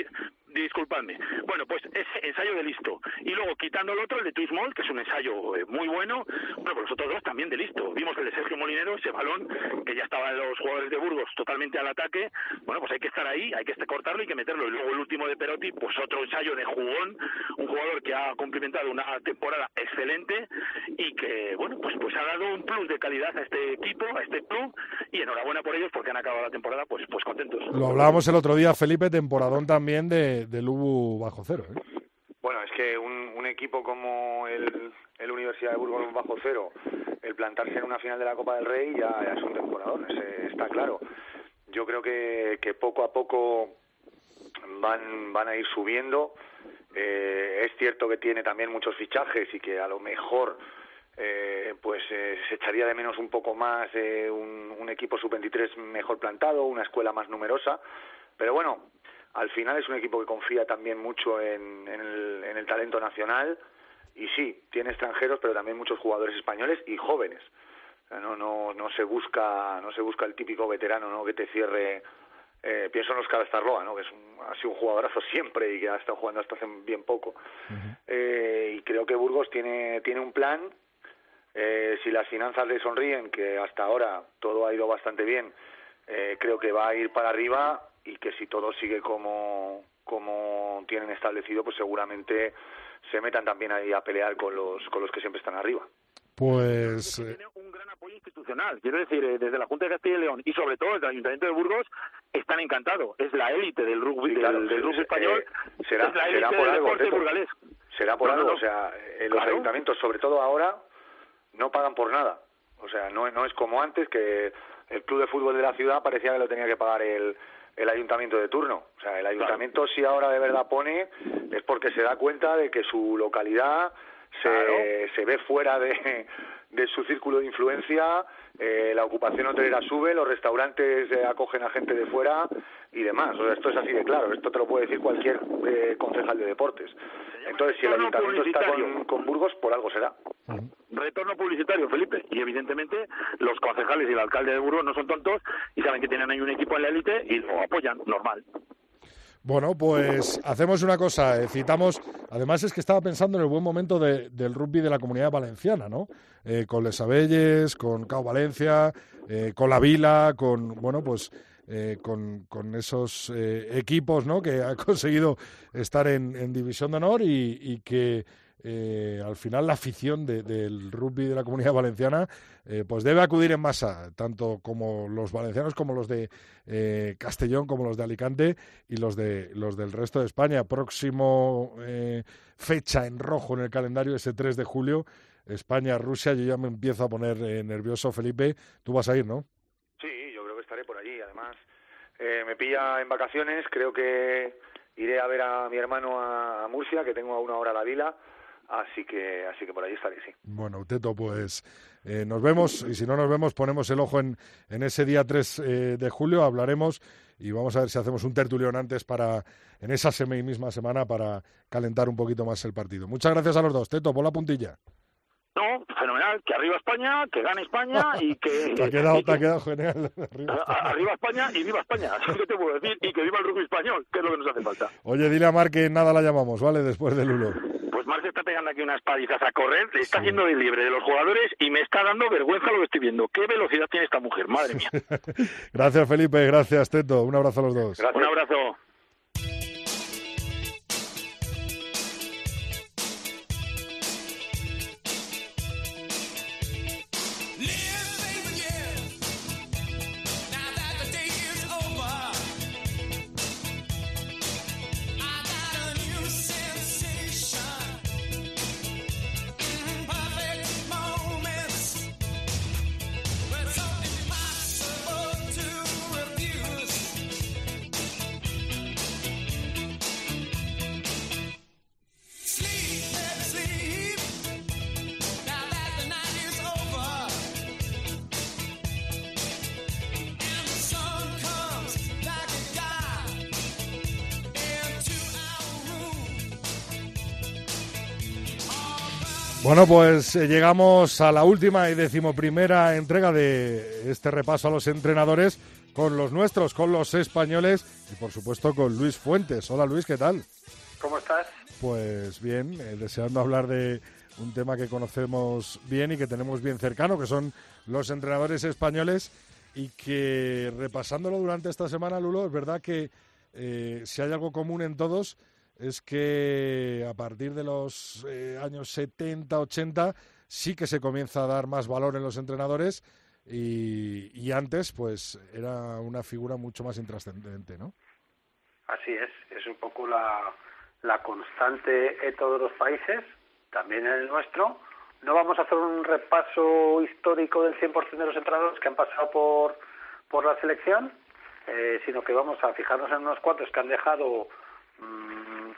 S5: disculpadme. Bueno, pues ese ensayo de listo. Y luego quitando el otro, el de Tuismol, que es un ensayo eh, muy bueno. Bueno, pues los otros dos también de listo. Vimos el de Sergio Molinero, ese balón, que ya estaban los jugadores de Burgos totalmente al ataque. Bueno, pues hay que estar ahí, hay que cortarlo y que meterlo. Y luego el último de Perotti, pues otro ensayo de jugón, un jugador que ha cumplimentado una temporada excelente y que, bueno, pues, pues ha dado un plus de calidad a este equipo, a este club, y enhorabuena por ellos porque han acabado la temporada pues, pues contentos.
S3: Lo hablábamos el otro día, Felipe, temporadón también de, del Ubu bajo cero. ¿eh?
S6: Bueno, es que un, un equipo como el, el, Universidad de Burgos bajo cero, el plantarse en una final de la Copa del Rey ya, es un temporadón, está claro. Yo creo que, que poco a poco van, van a ir subiendo. Eh, es cierto que tiene también muchos fichajes y que a lo mejor eh, pues eh, se echaría de menos un poco más eh, un, un equipo sub-23 mejor plantado, una escuela más numerosa. Pero bueno, al final es un equipo que confía también mucho en, el, talento nacional y sí, tiene extranjeros, pero también muchos jugadores españoles y jóvenes. no, no, no se busca, no se busca el típico veterano, ¿no? Que te cierre. Eh, pienso en Oscar Starroa, ¿no? Que es un, ha sido un jugadorazo siempre y que ha estado jugando hasta hace bien poco. eh, y creo que Burgos tiene, tiene un plan. Eh, si las finanzas le sonríen, que hasta ahora todo ha ido bastante bien, eh, creo que va a ir para arriba y que si todo sigue como, como tienen establecido, pues seguramente se metan también ahí a pelear con los, con los que siempre están arriba.
S3: Pues.
S5: Eh, tiene un gran apoyo institucional. Quiero decir, eh, desde la Junta de Castilla y León y sobre todo desde el Ayuntamiento de Burgos están encantados. Es la élite del rugby, del, rugby español.
S6: será, será por algo, burgalés. Será por algo. O sea, en los ayuntamientos, sobre todo ahora, no pagan por nada. O sea, no, no es como antes que el club de fútbol de la ciudad parecía que lo tenía que pagar el, el ayuntamiento de turno. O sea, el ayuntamiento si ahora de verdad pone es porque se da cuenta de que su localidad se, se ve fuera de, de su círculo de influencia, eh, la ocupación hotelera sube, los restaurantes eh, acogen a gente de fuera y demás. O sea, esto es así de claro, esto te lo puede decir cualquier eh, concejal de deportes. Entonces, si el ayuntamiento está con, Burgos, por algo será.
S5: Retorno publicitario, Felipe. Y evidentemente los concejales y el alcalde de Burgos no son tontos y saben que tienen ahí un equipo en la élite y lo apoyan, normal.
S3: Bueno, pues hacemos una cosa, eh, citamos, además es que estaba pensando en el buen momento del rugby de la comunidad valenciana, ¿no? Eh, con Les Abelles, con Cao Valencia, eh, con La Vila, con, bueno, pues con, con, esos equipos, ¿no? Que han conseguido estar en, División de Honor y que eh, al final la afición del rugby de la comunidad valenciana eh, pues debe acudir en masa, tanto como los valencianos como los de eh, Castellón, como los de Alicante y los de los del resto de España. Próximo fecha en rojo en el calendario, ese 3 de julio, España-Rusia. Yo ya me empiezo a poner nervioso, Felipe. Tú vas a ir, ¿no?
S6: Sí, yo creo que estaré por allí. Además, me pilla en vacaciones. Creo que iré a ver a mi hermano a, Murcia, que tengo a una hora a la vila Así que, así que por ahí estaré, sí.
S3: Bueno, Teto, pues eh, nos vemos y si no nos vemos ponemos el ojo en, en ese día 3 eh, de julio, hablaremos y vamos a ver si hacemos un tertulión antes para en esa semi misma semana para calentar un poquito más el partido. Muchas gracias a los dos. Teto, por la puntilla.
S5: No, fenomenal. Que arriba España, que gane España y que...
S3: te ha quedado, te ha
S5: que-
S3: quedado genial.
S5: Arriba España y viva España. Así que te puedo decir. Y que viva el rugby español, que es lo que nos hace falta.
S3: Oye, dile a Mar que nada la llamamos, ¿vale? Después del Lulo.
S5: Pues Marc está pegando aquí unas palizas a correr, le está haciendo de libre de los jugadores y me está dando vergüenza lo que estoy viendo. ¿Qué velocidad tiene esta mujer? Madre mía.
S3: Gracias, Felipe. Gracias, Teto. Un abrazo a los dos.
S6: Gracias.
S5: Un abrazo.
S3: Bueno, pues eh, llegamos a la última y decimoprimera entrega de este repaso a los entrenadores con los nuestros, con los españoles y por supuesto con Luis Fuentes. Hola Luis, ¿qué tal?
S7: ¿Cómo estás?
S3: Pues bien, eh, deseando hablar de un tema que conocemos bien y que tenemos bien cercano, que son los entrenadores españoles y que repasándolo durante esta semana, Lulo, es verdad que eh, si hay algo común en todos es que a partir de los eh, años 70, 80 sí que se comienza a dar más valor en los entrenadores y, antes pues era una figura mucho más intrascendente, ¿no?
S7: Así es, es un poco la, la constante en todos los países, también en el nuestro. No vamos a hacer un repaso histórico del 100% de los entrenadores que han pasado por, por la selección, eh, sino que vamos a fijarnos en unos cuantos que han dejado mm,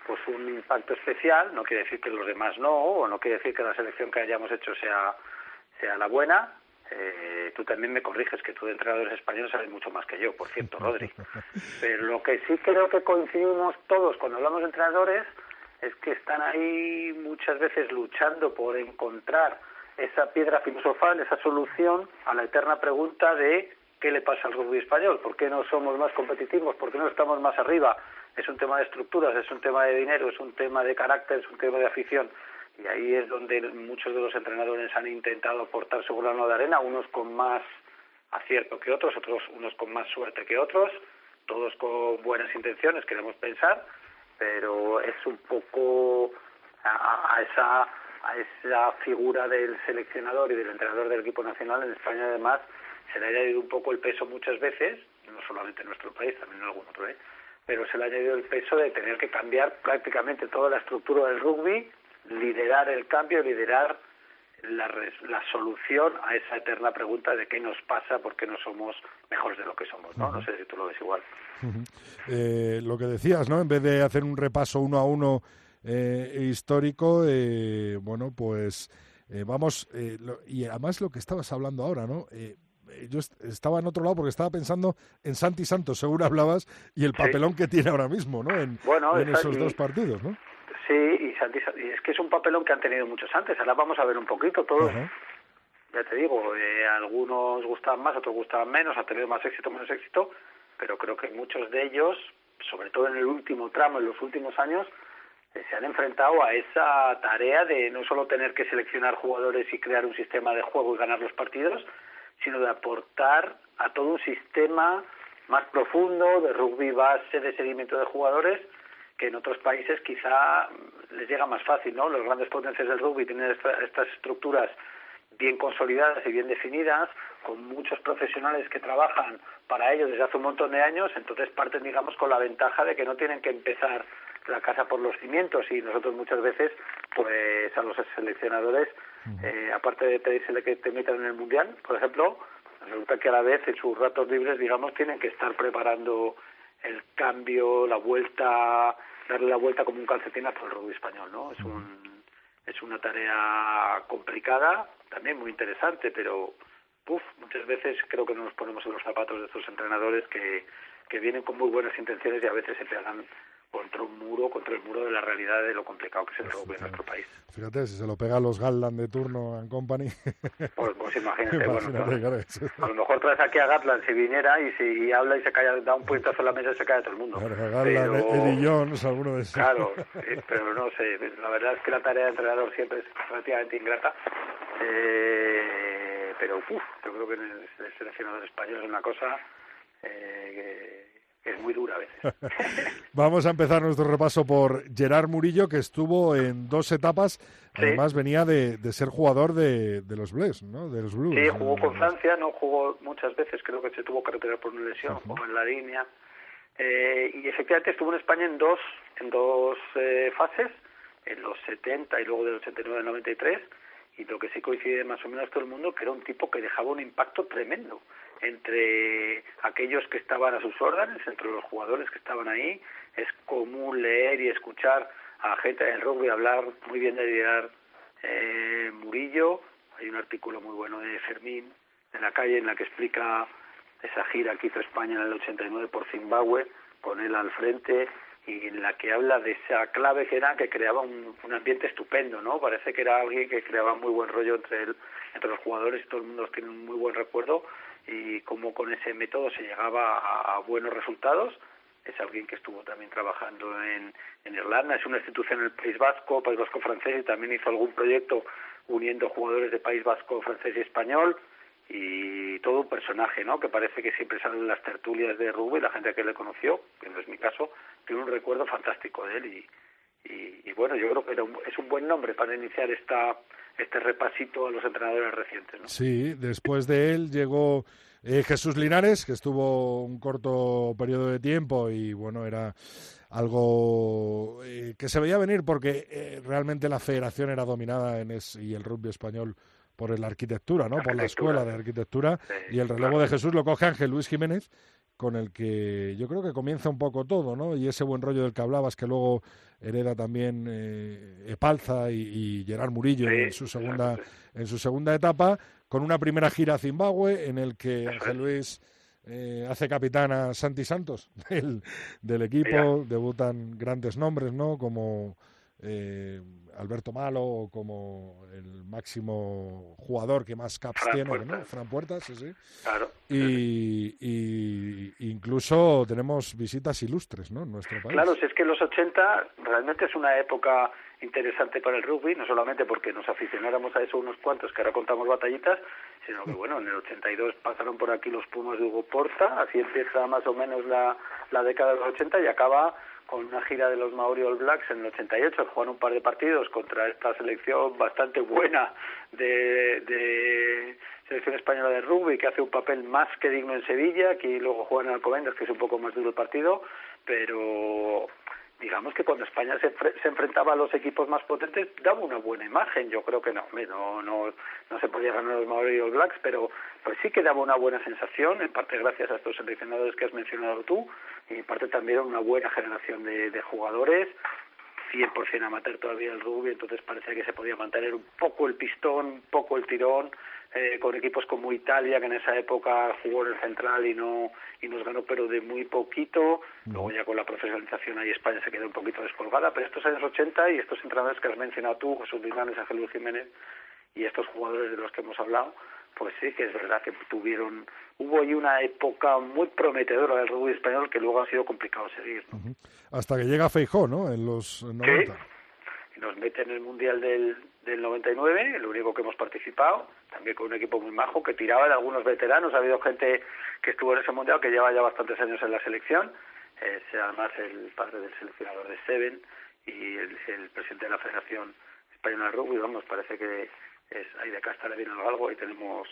S7: pues un impacto especial. No quiere decir que los demás no, o no quiere decir que la selección que hayamos hecho sea, sea la buena. Eh, tú también me corriges que tú de entrenadores españoles sabes mucho más que yo, por cierto, Rodri. Pero lo que sí creo que coincidimos todos cuando hablamos de entrenadores es que están ahí muchas veces luchando por encontrar esa piedra filosofal, esa solución a la eterna pregunta de qué le pasa al rugby español, por qué no somos más competitivos, por qué no estamos más arriba. Es un tema de estructuras, es un tema de dinero, es un tema de carácter, es un tema de afición. Y ahí es donde muchos de los entrenadores han intentado aportar su grano de arena, unos con más acierto que otros, otros unos con más suerte que otros, todos con buenas intenciones, queremos pensar, pero es un poco a, a esa a esa figura del seleccionador y del entrenador del equipo nacional en España además se le ha añadido un poco el peso muchas veces, no solamente en nuestro país, también en algún otro, ¿eh? Pero se le ha añadido el peso de tener que cambiar prácticamente toda la estructura del rugby, liderar el cambio, liderar la, solución a esa eterna pregunta de qué nos pasa, por qué no somos mejores de lo que somos, ¿no? No sé si tú lo ves igual.
S3: Eh, lo que decías, ¿no? En vez de hacer un repaso uno a uno eh, histórico, eh, bueno, pues eh, vamos, eh, lo- y además lo que estabas hablando ahora, ¿no? Eh, yo est- estaba en otro lado porque estaba pensando en Santi Santos, según hablabas, y el papelón que tiene ahora mismo, ¿no? En,
S7: Bueno,
S3: en
S7: esa-
S3: esos
S7: y-
S3: dos partidos, ¿no?
S7: Sí, y, Santi, y es que es un papelón que han tenido muchos antes. Ahora vamos a ver un poquito todos. Ya te digo, eh, algunos gustaban más, otros gustaban menos, ha tenido más éxito, menos éxito, pero creo que muchos de ellos, sobre todo en el último tramo, en los últimos años, eh, se han enfrentado a esa tarea de no solo tener que seleccionar jugadores y crear un sistema de juego y ganar los partidos, sino de aportar a todo un sistema más profundo de rugby base, de seguimiento de jugadores, que en otros países quizá les llega más fácil, ¿no? Los grandes potencias del rugby tienen esta- estas estructuras bien consolidadas y bien definidas, con muchos profesionales que trabajan para ello desde hace un montón de años, entonces parten, digamos, con la ventaja de que no tienen que empezar la casa por los cimientos y nosotros muchas veces, pues a los seleccionadores, eh, aparte de pedirse que te metan en el Mundial, por ejemplo, resulta que a la vez en sus ratos libres, digamos, tienen que estar preparando el cambio, la vuelta, darle la vuelta como un calcetín a todo el rugby español, ¿no? Es un es una tarea complicada, también muy interesante, pero uf, muchas veces creo que no nos ponemos en los zapatos de estos entrenadores que, que vienen con muy buenas intenciones y a veces se pegan contra un muro, contra el muro de la realidad de lo complicado que es el rugby en nuestro país.
S3: Fíjate, si se lo pega a los Gatland de turno en Company.
S7: Pues, pues imagínate, bueno,
S3: Imagínate,
S7: claro.
S3: claro,
S7: a lo mejor traes aquí a Gatland si viniera y, si, habla y se calla, da un puñetazo en la mesa y se cae todo el mundo.
S3: Claro, Gatland,
S7: Pero-
S3: Eddie Jones, alguno de esos.
S7: Claro, eh, pero no sé, la verdad es que la tarea de entrenador siempre es relativamente ingrata. Eh, pero uf, yo creo que en el, el seleccionador español es una cosa eh, que, es muy dura a veces.
S3: Vamos a empezar nuestro repaso por Gerard Murillo, que estuvo en dos etapas.
S7: Sí.
S3: Además, venía de, de ser jugador de, de los Blues, ¿no? De los Blues.
S7: Sí, jugó con Francia, no jugó muchas veces, creo que se tuvo que retirar por una lesión, jugó en la línea. Eh, y efectivamente estuvo en España en dos, en dos eh, fases, en los 70 y luego del 89 al 93. Y lo que sí coincide más o menos todo el mundo, que era un tipo que dejaba un impacto tremendo entre aquellos que estaban a sus órdenes, entre los jugadores que estaban ahí. Es común leer y escuchar a gente del rugby hablar muy bien de Gerard eh, Murillo. Hay un artículo muy bueno de Fermín de la calle en la que explica esa gira que hizo España en el 89 por Zimbabue, con él al frente y en la que habla de esa clave que era que creaba un, un ambiente estupendo, ¿no? Parece que era alguien que creaba muy buen rollo entre los jugadores y todo el mundo tiene un muy buen recuerdo y cómo con ese método se llegaba a, buenos resultados. Es alguien que estuvo también trabajando en, en Irlanda, es una institución en el País Vasco, País Vasco francés y también hizo algún proyecto uniendo jugadores de País Vasco, francés y español y todo un personaje, ¿no? Que parece que siempre sale en las tertulias de rugby, la gente que le conoció, que no es mi caso, tiene un recuerdo fantástico de él y, y, y bueno, yo creo que era un- es un buen nombre para iniciar esta este repasito a los entrenadores recientes, ¿no?
S3: Sí, después de él llegó eh, Jesús Linares, que estuvo un corto periodo de tiempo y bueno, era algo eh, que se veía venir porque eh, realmente la federación era dominada en es, y el rugby español por la arquitectura, ¿no? Por la escuela de arquitectura
S7: Sí,
S3: y el relevo
S7: claro.
S3: de Jesús lo coge Ángel Luis Jiménez con el que yo creo que comienza un poco todo, ¿no? Y ese buen rollo del que hablabas que luego hereda también eh, Epalza y, y Gerard Murillo
S7: Sí,
S3: en su segunda en su segunda etapa, con una primera gira a Zimbabue en el que Ángel. Luis eh, hace capitán a Santi Santos del, del equipo,
S7: Mira.
S3: debutan grandes nombres, ¿no? Como eh, Alberto Malo como el máximo jugador que más caps
S7: Fran
S3: tiene, ¿no? Fran Puertas, sí, sí.
S7: Claro.
S3: Y, y incluso tenemos visitas ilustres, ¿no? En nuestro país.
S7: Claro, si es que los 80 realmente es una época interesante para el rugby, no solamente porque nos aficionáramos a eso unos cuantos que ahora contamos batallitas, sino que bueno, en el 82 pasaron por aquí los Pumas de Hugo Porta, así empieza más o menos la, la década de los 80 y acaba con una gira de los Maori All Blacks en el 88, juegan un par de partidos contra esta selección bastante buena de, de selección española de rugby que hace un papel más que digno en Sevilla, aquí luego juegan en Alcobendas que es un poco más duro el partido, pero digamos que cuando España se, enfre- se enfrentaba a los equipos más potentes daba una buena imagen. Yo creo que no no no no se podía ganar los Maori All Blacks pero pues sí que daba una buena sensación en parte gracias a estos seleccionadores que has mencionado tú y en parte también una buena generación de, de jugadores 100% amateur todavía el rugby, entonces parecía que se podía mantener un poco el pistón, un poco el tirón, eh, con equipos como Italia, que en esa época jugó en el central y no y nos ganó, pero de muy poquito. Luego ya con la profesionalización ahí España se quedó un poquito descolgada, pero estos años 80 y estos entrenadores que has mencionado tú, Jesús Linares, Ángel Luis Jiménez, y estos jugadores de los que hemos hablado, pues sí que es verdad que tuvieron, hubo ahí una época muy prometedora del rugby español que luego ha sido complicado seguir.
S3: Hasta que llega Feijó, ¿no? En los 90.
S7: y nos mete en el Mundial del, del 99, el único que hemos participado, también con un equipo muy majo que tiraba de algunos veteranos. Ha habido gente que estuvo en ese Mundial que lleva ya bastantes años en la selección. Es además el padre del seleccionador de Seven y el, presidente de la Federación Española de Rugby. Vamos, parece que es ahí de casta le viene al galgo y tenemos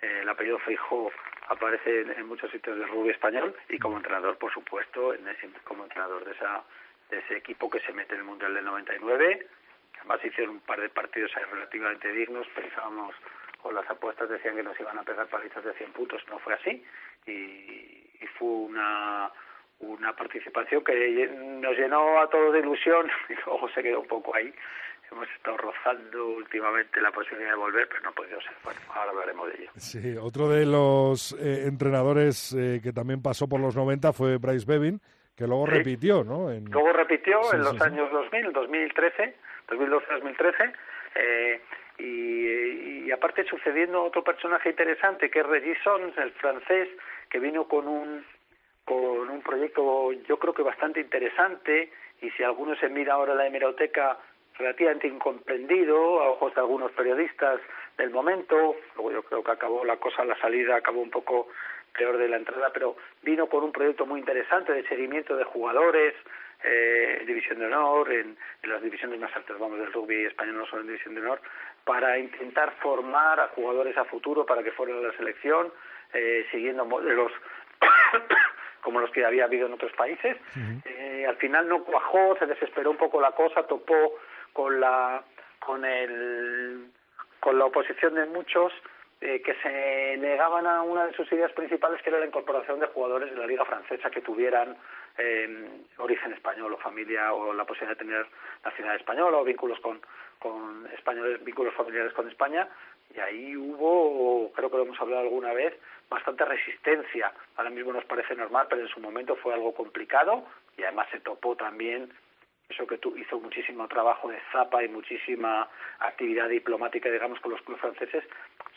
S7: eh, el apellido Feijó aparece en, muchos sitios del rugby español y como entrenador, por supuesto, en ese, como entrenador de esa de ese equipo que se mete en el Mundial del 99. Además hicieron un par de partidos ahí relativamente dignos, pensábamos con las apuestas decían que nos iban a pegar palizas de 100 puntos, no fue así y, y fue una una participación que nos llenó a todos de ilusión y luego se quedó un poco ahí. Hemos estado rozando últimamente la posibilidad de volver, pero no ha podido ser. Bueno, ahora hablaremos de ello.
S3: Sí, otro de los eh, entrenadores eh, que también pasó por los 90 fue Bryce Bevin, que luego
S7: Sí.
S3: repitió, ¿no? En-
S7: Luego repitió
S3: Sí,
S7: en los
S3: sí.
S7: años 2000, 2013, 2012-2013, eh, y, aparte sucediendo otro personaje interesante que es Regis Sons, el francés, que vino con un con un proyecto yo creo que bastante interesante y si alguno se mira ahora la hemeroteca relativamente incomprendido a ojos de algunos periodistas del momento, luego yo creo que acabó la cosa, la salida acabó un poco peor de la entrada, pero vino con un proyecto muy interesante de seguimiento de jugadores, eh, división de honor, en, en las divisiones más altas, vamos, del rugby español no solo en división de honor, para intentar formar a jugadores a futuro para que fueran a la selección, eh, siguiendo modelos como los que había habido en otros países. Eh, al final no cuajó, se desesperó un poco la cosa, topó con la con el con la oposición de muchos eh, que se negaban a una de sus ideas principales que era la incorporación de jugadores de la liga francesa que tuvieran eh, origen español o familia o la posibilidad de tener nacionalidad española o vínculos con con españoles vínculos familiares con España. Y ahí hubo creo que lo hemos hablado alguna vez bastante resistencia. Ahora mismo nos parece normal pero en su momento fue algo complicado y además se topó también eso que tú hizo muchísimo trabajo de zapa y muchísima actividad diplomática, digamos, con los clubes franceses,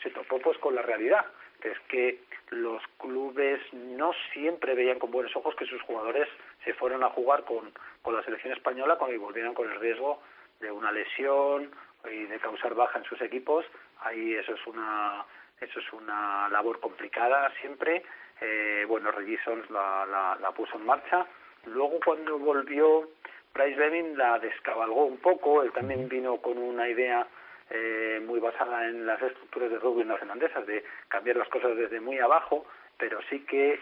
S7: se topó pues con la realidad, es que los clubes no siempre veían con buenos ojos que sus jugadores se fueron a jugar con, con la selección española cuando volvieron con el riesgo de una lesión y de causar baja en sus equipos. Ahí eso es una eso es una labor complicada siempre. Eh, bueno, Regison la, la, la puso en marcha. Luego cuando volvió Bryce Bevin la descabalgó un poco, él también vino con una idea eh, muy basada en las estructuras de rugby neozelandesas, de cambiar las cosas desde muy abajo, pero sí que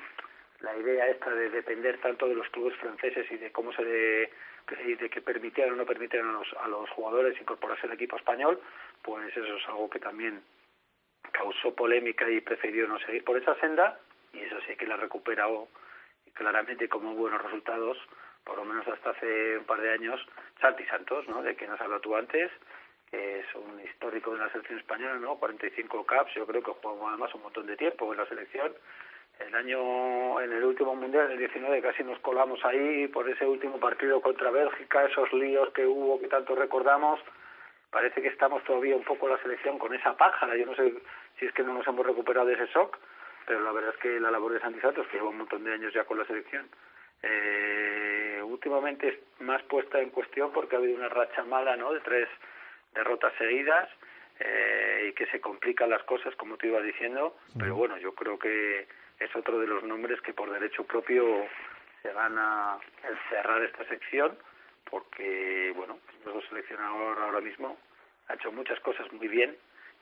S7: la idea esta de depender tanto de los clubes franceses y de cómo se de, de que permitieran o no permitieran a los, a los jugadores incorporarse al equipo español, pues eso es algo que también causó polémica y prefirió no seguir por esa senda y eso sí que la ha recuperado claramente como buenos resultados por lo menos hasta hace un par de años, Santi Santos, ¿no? de quien has hablado tú antes, que es un histórico de la selección española, ¿no? 45 caps, yo creo que jugó además un montón de tiempo en la selección. El año, en el último mundial, en el 19, casi nos colamos ahí por ese último partido contra Bélgica, esos líos que hubo que tanto recordamos. Parece que estamos todavía un poco la selección con esa pájara. Yo no sé si es que no nos hemos recuperado de ese shock, pero la verdad es que la labor de Santi Santos, que lleva un montón de años ya con la selección, eh, últimamente es más puesta en cuestión porque ha habido una racha mala ¿no? de tres derrotas seguidas eh, y que se complican las cosas como te iba diciendo pero bueno yo creo que es otro de los nombres que por derecho propio se van a encerrar esta sección porque bueno nuestro seleccionador ahora mismo ha hecho muchas cosas muy bien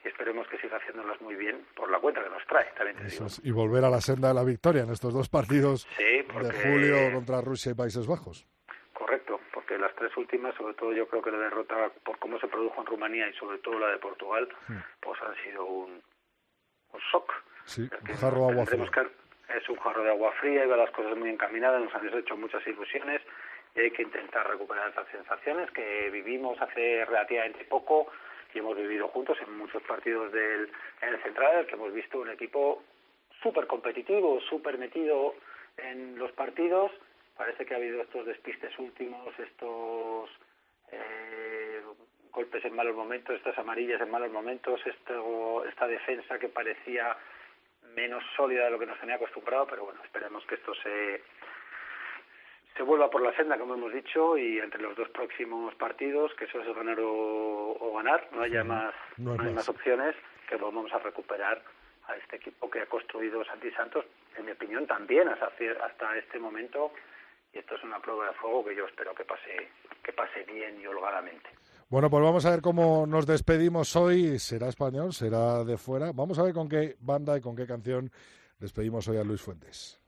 S7: y esperemos que siga haciéndolas muy bien por la cuenta que nos trae también te digo.
S3: es, y volver a la senda de la victoria en estos dos partidos
S7: Sí, porque-
S3: de julio contra Rusia y Países Bajos.
S7: Correcto, porque las tres últimas, sobre todo yo creo que la derrota por cómo se produjo en Rumanía y sobre todo la de Portugal, pues han sido un, un shock.
S3: Sí, un jarro de agua fría.
S7: es un jarro de agua fría, iba las cosas muy encaminadas, nos han hecho muchas ilusiones y hay que intentar recuperar esas sensaciones que vivimos hace relativamente poco y hemos vivido juntos en muchos partidos del, en el central, que hemos visto un equipo súper competitivo, súper metido en los partidos. Parece que ha habido estos despistes últimos, estos eh, golpes en malos momentos, estas amarillas en malos momentos, esto, esta defensa que parecía menos sólida de lo que nos tenía acostumbrado, pero bueno, esperemos que esto se se vuelva por la senda, como hemos dicho, y entre los dos próximos partidos, que eso es ganar o, o ganar, no haya más,
S3: no hay más.
S7: más opciones, que volvamos a recuperar a este equipo que ha construido Santi Santos, en mi opinión también hasta, hasta este momento, y esto es una prueba de fuego que yo espero que pase, que pase bien y holgadamente.
S3: Bueno, pues vamos a ver cómo nos despedimos hoy. ¿Será español? ¿Será de fuera? Vamos a ver con qué banda y con qué canción despedimos hoy a Luis Fuentes.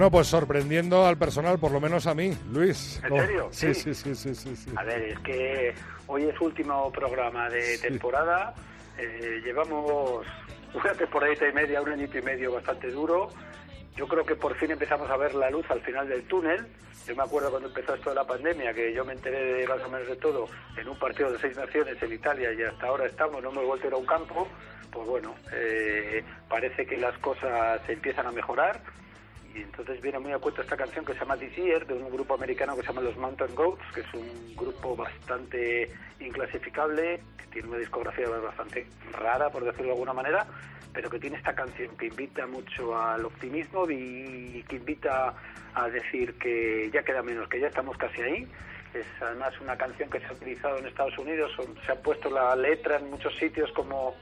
S3: Bueno, pues sorprendiendo al personal, por lo menos a mí, Luis.
S7: ¿En serio?
S3: Sí,
S7: Sí.
S3: sí, sí, sí.
S7: A ver, es que hoy es último programa de temporada. Eh, llevamos una temporadita y media, un añito y medio bastante duro. Yo creo que por fin empezamos a ver la luz al final del túnel. Yo me acuerdo cuando empezó esto de la pandemia, que yo me enteré de más o menos de todo en un partido de seis naciones en Italia y hasta ahora estamos, no hemos vuelto a ir a un campo. Pues bueno, eh, parece que las cosas empiezan a mejorar y entonces viene muy a cuento esta canción que se llama This Year, de un grupo americano que se llama los Mountain Goats, que es un grupo bastante inclasificable, que tiene una discografía bastante rara, por decirlo de alguna manera, pero que tiene esta canción que invita mucho al optimismo y que invita a decir que ya queda menos, que ya estamos casi ahí. Es además una canción que se ha utilizado en Estados Unidos, se ha puesto la letra en muchos sitios como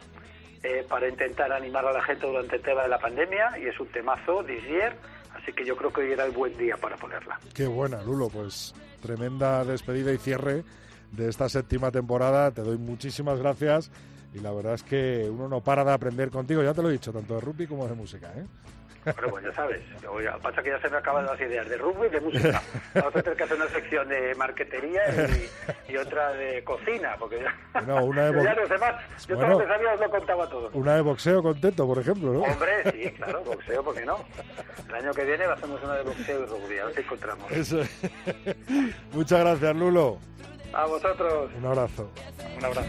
S7: eh, para intentar animar a la gente durante el tema de la pandemia y es un temazo, This Year, así que yo creo que hoy era el buen día para ponerla.
S3: Qué buena, Lulo. Pues tremenda despedida y cierre de esta séptima temporada. Te doy muchísimas gracias. Y la verdad es que uno no para de aprender contigo. Ya te lo he dicho, tanto de rugby como de música. ¿eh?
S7: Pero pues ya sabes, Oye, pasa que ya se me acaban las ideas de rugby y de música. Vamos a tener que hacer una sección de marquetería y, y otra de cocina, porque ya,
S3: No, una de
S7: yo ya
S3: bo-
S7: los demás, yo
S3: Bueno.
S7: todo lo que os lo contaba todo.
S3: Una de boxeo contento, por ejemplo, ¿no?
S7: Hombre, sí, claro, boxeo, ¿por qué no? El año que viene hacemos una de boxeo y rugby, a ver si encontramos.
S3: Eso. Muchas gracias, Lulo.
S7: A vosotros,
S3: Un abrazo.
S7: un abrazo.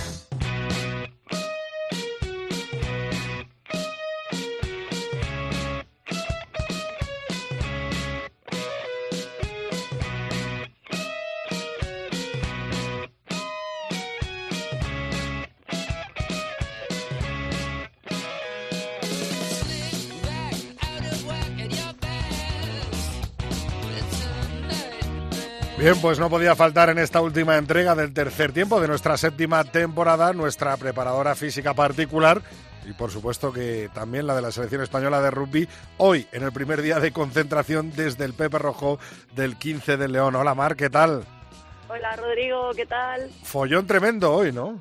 S3: Bien, pues no podía faltar en esta última entrega del tercer tiempo de nuestra séptima temporada nuestra preparadora física particular y por supuesto que también la de la selección española de rugby hoy en el primer día de concentración desde el Pepe Rojo del 15 de León. Hola Mar, ¿qué tal?
S8: Hola Rodrigo, ¿qué tal?
S3: Follón tremendo hoy, ¿no?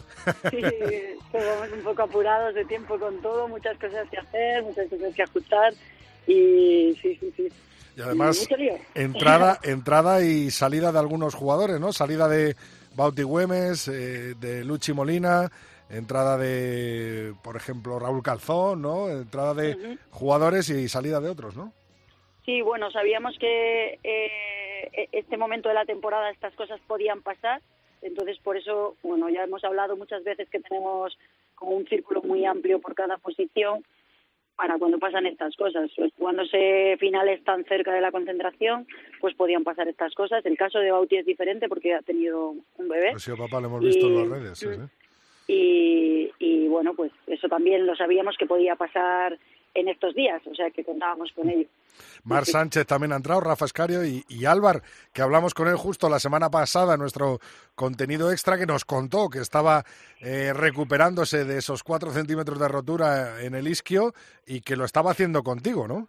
S8: Sí, estamos un poco apurados de tiempo con todo, muchas cosas que hacer, muchas cosas que ajustar y sí, sí, sí.
S3: Y además entrada, entrada y salida de algunos jugadores, ¿no? Salida de Bauti Güemes, eh, de Luchi Molina, entrada de, por ejemplo, Raúl Calzón, ¿no? Entrada de jugadores y salida de otros, ¿no?
S8: Sí, bueno, sabíamos que eh, este momento de la temporada estas cosas podían pasar, entonces por eso, bueno, ya hemos hablado muchas veces que tenemos como un círculo muy amplio por cada posición para cuando pasan estas cosas. Pues jugándose finales tan cerca de la concentración, pues podían pasar estas cosas. El caso de Bauti es diferente porque ha tenido un bebé.
S3: Ha sido papá, lo hemos visto en las redes. sí.
S8: y, y bueno, pues eso también lo sabíamos que podía pasar en estos días, o sea que contábamos con ello.
S3: Mar Sánchez también ha entrado, Rafa Escario y, y Álvar, que hablamos con él justo la semana pasada en nuestro contenido extra, que nos contó que estaba eh, recuperándose de esos cuatro centímetros de rotura en el isquio y que lo estaba haciendo contigo, ¿no?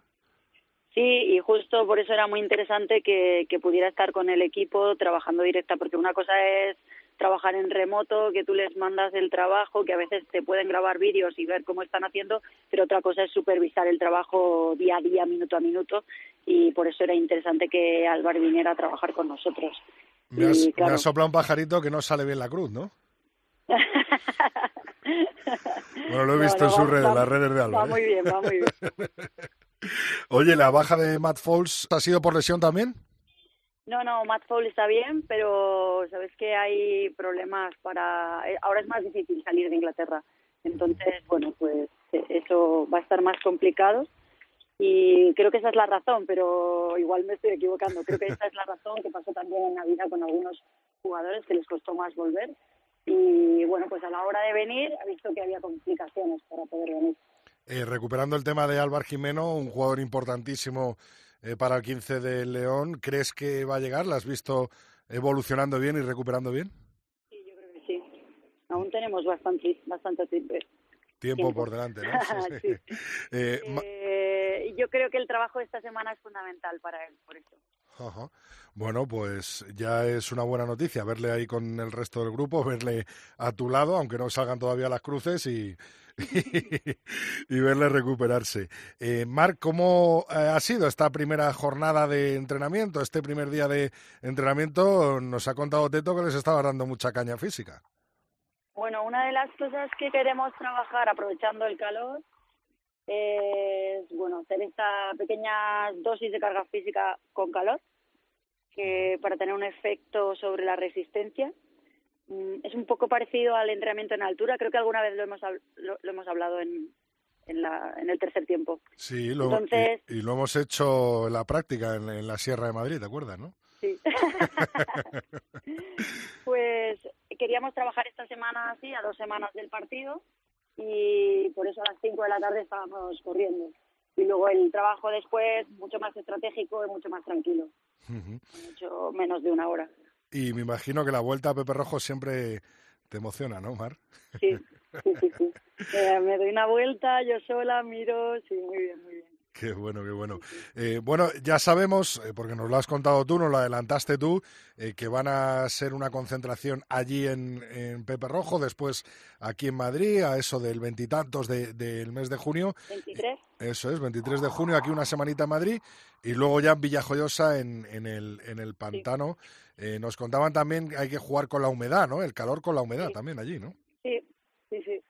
S8: Sí, y justo por eso era muy interesante que, que pudiera estar con el equipo trabajando directa, porque una cosa es trabajar en remoto, que tú les mandas el trabajo, que a veces te pueden grabar vídeos y ver cómo están haciendo, pero otra cosa es supervisar el trabajo día a día, minuto a minuto, y por eso era interesante que Álvaro viniera a trabajar con nosotros.
S3: Me has,
S8: Y,
S3: me
S8: claro.
S3: has soplado un pajarito que no sale bien la cruz, ¿no? Bueno, lo he visto
S8: no,
S3: en sus
S8: va-
S3: redes,
S8: va-
S3: las redes de
S8: Va
S3: Álvaro.
S8: muy
S3: ¿eh?
S8: bien, va muy bien.
S3: Oye, ¿la baja de Matt Foles ha sido por lesión también?
S8: No, no, Matt Fowl está bien, pero sabes que hay problemas para... eh, Ahora es más difícil salir de Inglaterra. Entonces, bueno, pues eh, eso va a estar más complicado. Y creo que esa es la razón, pero igual me estoy equivocando. Creo que esa es la razón que pasó también en Navidad con algunos jugadores que les costó más volver. Y bueno, pues a la hora de venir ha visto que había complicaciones para poder venir.
S3: Eh, recuperando el tema de Álvaro Jimeno, un jugador importantísimo eh, para el 15 de León, ¿crees que va a llegar? ¿La has visto evolucionando bien y recuperando bien?
S8: Sí, yo creo que sí. Aún tenemos bastante, bastante tiempo.
S3: Tiempo por delante, ¿no?
S8: Sí.
S3: Eh,
S8: Eh, yo creo que el trabajo de esta semana es fundamental para él, por eso.
S3: Ajá. Bueno, pues ya es una buena noticia verle ahí con el resto del grupo, verle a tu lado, aunque no salgan todavía las cruces y, y, verle recuperarse. Eh, Marc, ¿cómo eh, ha sido esta primera jornada de entrenamiento, este primer día de entrenamiento? Nos ha contado Teto que les estaba dando mucha caña física.
S8: Bueno, una de las cosas que queremos trabajar aprovechando el calor es, bueno, hacer esta pequeña dosis de carga física con calor, que para tener un efecto sobre la resistencia. Mm, Es un poco parecido al entrenamiento en altura, creo que alguna vez lo hemos, lo, lo hemos hablado en, en, la, en el tercer tiempo.
S3: Sí, lo,
S8: Entonces-
S3: y, y lo hemos hecho en la práctica en, en la Sierra de Madrid, ¿te acuerdas, no?
S8: Sí. pues queríamos trabajar esta semana así, a dos semanas del partido, y por eso a las 5 de la tarde estábamos corriendo. Y luego el trabajo después, mucho más estratégico y mucho más tranquilo, mucho menos de una hora.
S3: Y me imagino que la vuelta a Pepe Rojo siempre te emociona, ¿no, Mar?
S8: Sí, sí, sí. sí. Eh, me doy una vuelta, yo sola, miro, sí, muy bien, muy bien.
S3: Qué bueno, qué bueno. Eh, bueno, ya sabemos, eh, porque nos lo has contado tú, nos lo adelantaste tú, eh, que van a ser una concentración allí en, en Pepe Rojo, después aquí en Madrid, a eso del veintitantos de- del mes de junio.
S8: 23.
S3: Eso es, 23 de junio, aquí una semanita en Madrid, y luego ya en Villajoyosa, en, en, el, en el pantano. Eh, nos contaban también que hay que jugar con la humedad, ¿no? El calor con la humedad
S8: Sí.
S3: también allí, ¿no?
S8: Sí, sí, sí.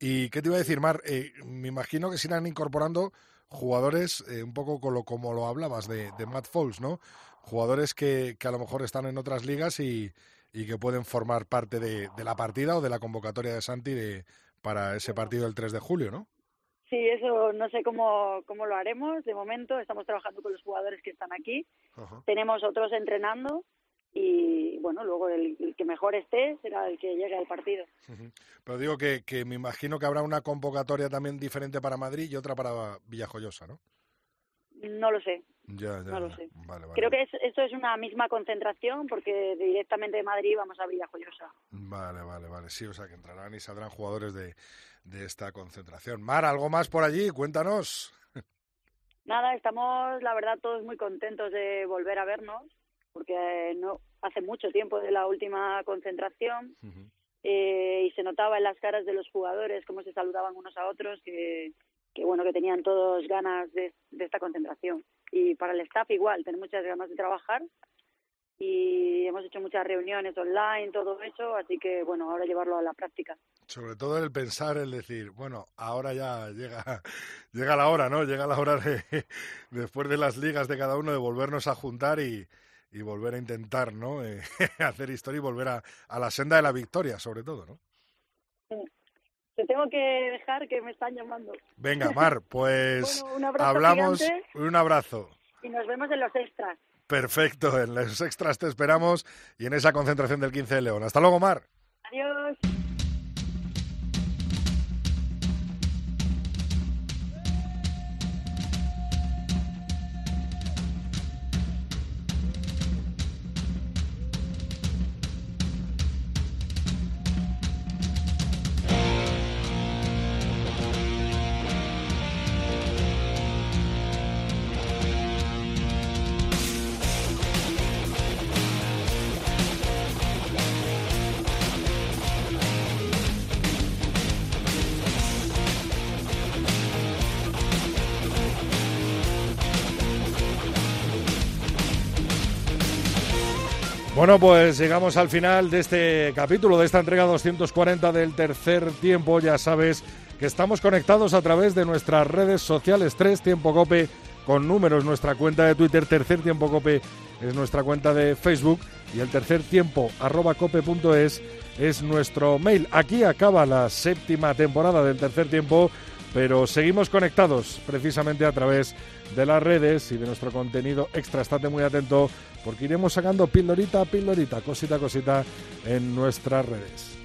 S3: ¿Y qué te iba a decir, Mar? Eh, me imagino que se irán incorporando jugadores, eh, un poco con lo, como lo hablabas de, de Matt Foles, ¿no? Jugadores que, que a lo mejor están en otras ligas y, y que pueden formar parte de, de la partida o de la convocatoria de Santi de, para ese partido del 3 de julio, ¿no?
S8: Sí, eso no sé cómo, cómo lo haremos. De momento estamos trabajando con los jugadores que están aquí. Tenemos otros entrenando y bueno, luego el, el que mejor esté será el que llegue al partido.
S3: Pero digo que, que me imagino que habrá una convocatoria también diferente para Madrid y otra para Villajoyosa, ¿no?
S8: No lo sé,
S3: Ya, ya,
S8: no lo sé.
S3: Vale, vale.
S8: Creo que es- esto es una misma concentración porque directamente de Madrid vamos a Villajoyosa.
S3: Vale, vale, vale. Sí, o sea que entrarán y saldrán jugadores de, de esta concentración. Mar, ¿algo más por allí? Cuéntanos.
S8: Nada, estamos la verdad todos muy contentos de volver a vernos porque no hace mucho tiempo de la última concentración eh, y se notaba en las caras de los jugadores cómo se saludaban unos a otros que, que bueno que tenían todos ganas de, de esta concentración. Y para el staff igual tener muchas ganas de trabajar. Y hemos hecho muchas reuniones online todo eso así que bueno ahora llevarlo a la práctica.
S3: Sobre todo el pensar, el decir, bueno, ahora ya llega, llega la hora, ¿no? Llega la hora de, después de las ligas de cada uno, de volvernos a juntar y, y volver a intentar, ¿no? Eh, hacer historia y volver a, a la senda de la victoria, sobre todo, ¿no?
S8: te tengo que dejar que me están llamando
S3: Venga, Mar, pues
S8: Bueno, un abrazo
S3: hablamos.
S8: gigante.
S3: Un abrazo.
S8: y nos vemos en los extras
S3: Perfecto, en los extras te esperamos y en esa concentración del 15 de León. Hasta luego, Mar.
S8: adiós
S3: Bueno, pues llegamos al final de este capítulo, de esta entrega 240 del tercer tiempo. Ya sabes que estamos conectados a través de nuestras redes sociales 3 Tiempo Cope con números, nuestra cuenta de Twitter Tercer Tiempo Cope es nuestra cuenta de Facebook y el tercer tiempo arroba cope.es es nuestro mail. Aquí acaba la séptima temporada del tercer tiempo, pero seguimos conectados precisamente a través de las redes y de nuestro contenido extra. Estate muy atento porque iremos sacando pildorita a pildorita, cosita a cosita en nuestras redes.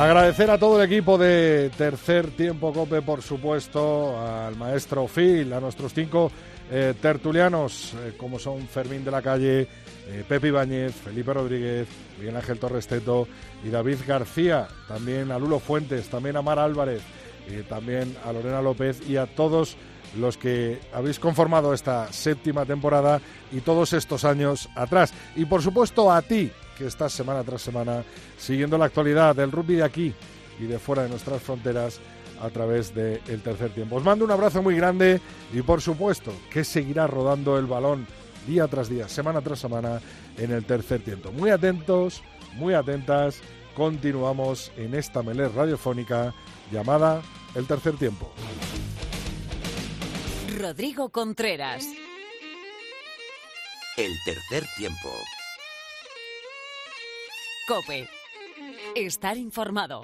S3: Agradecer a todo el equipo de Tercer Tiempo Cope, por supuesto, al maestro Phil, a nuestros cinco eh, tertulianos, eh, como son Fermín de la Calle, eh, Pepe Ibáñez, Felipe Rodríguez, Miguel Ángel Torres Teto y David García, también a Lulo Fuentes, también a Mar Álvarez, también a Lorena López y a todos los que habéis conformado esta séptima temporada y todos estos años atrás. Y por supuesto a ti, que estás semana tras semana siguiendo la actualidad del rugby de aquí y de fuera de nuestras fronteras a través del tercer tiempo. Os mando un abrazo muy grande y por supuesto que seguirá rodando el balón día tras día, semana tras semana en el tercer tiempo. Muy atentos, muy atentas, continuamos en esta melé radiofónica llamada El Tercer Tiempo.
S1: Rodrigo Contreras.
S2: El tercer tiempo.
S1: Cope. Estar informado.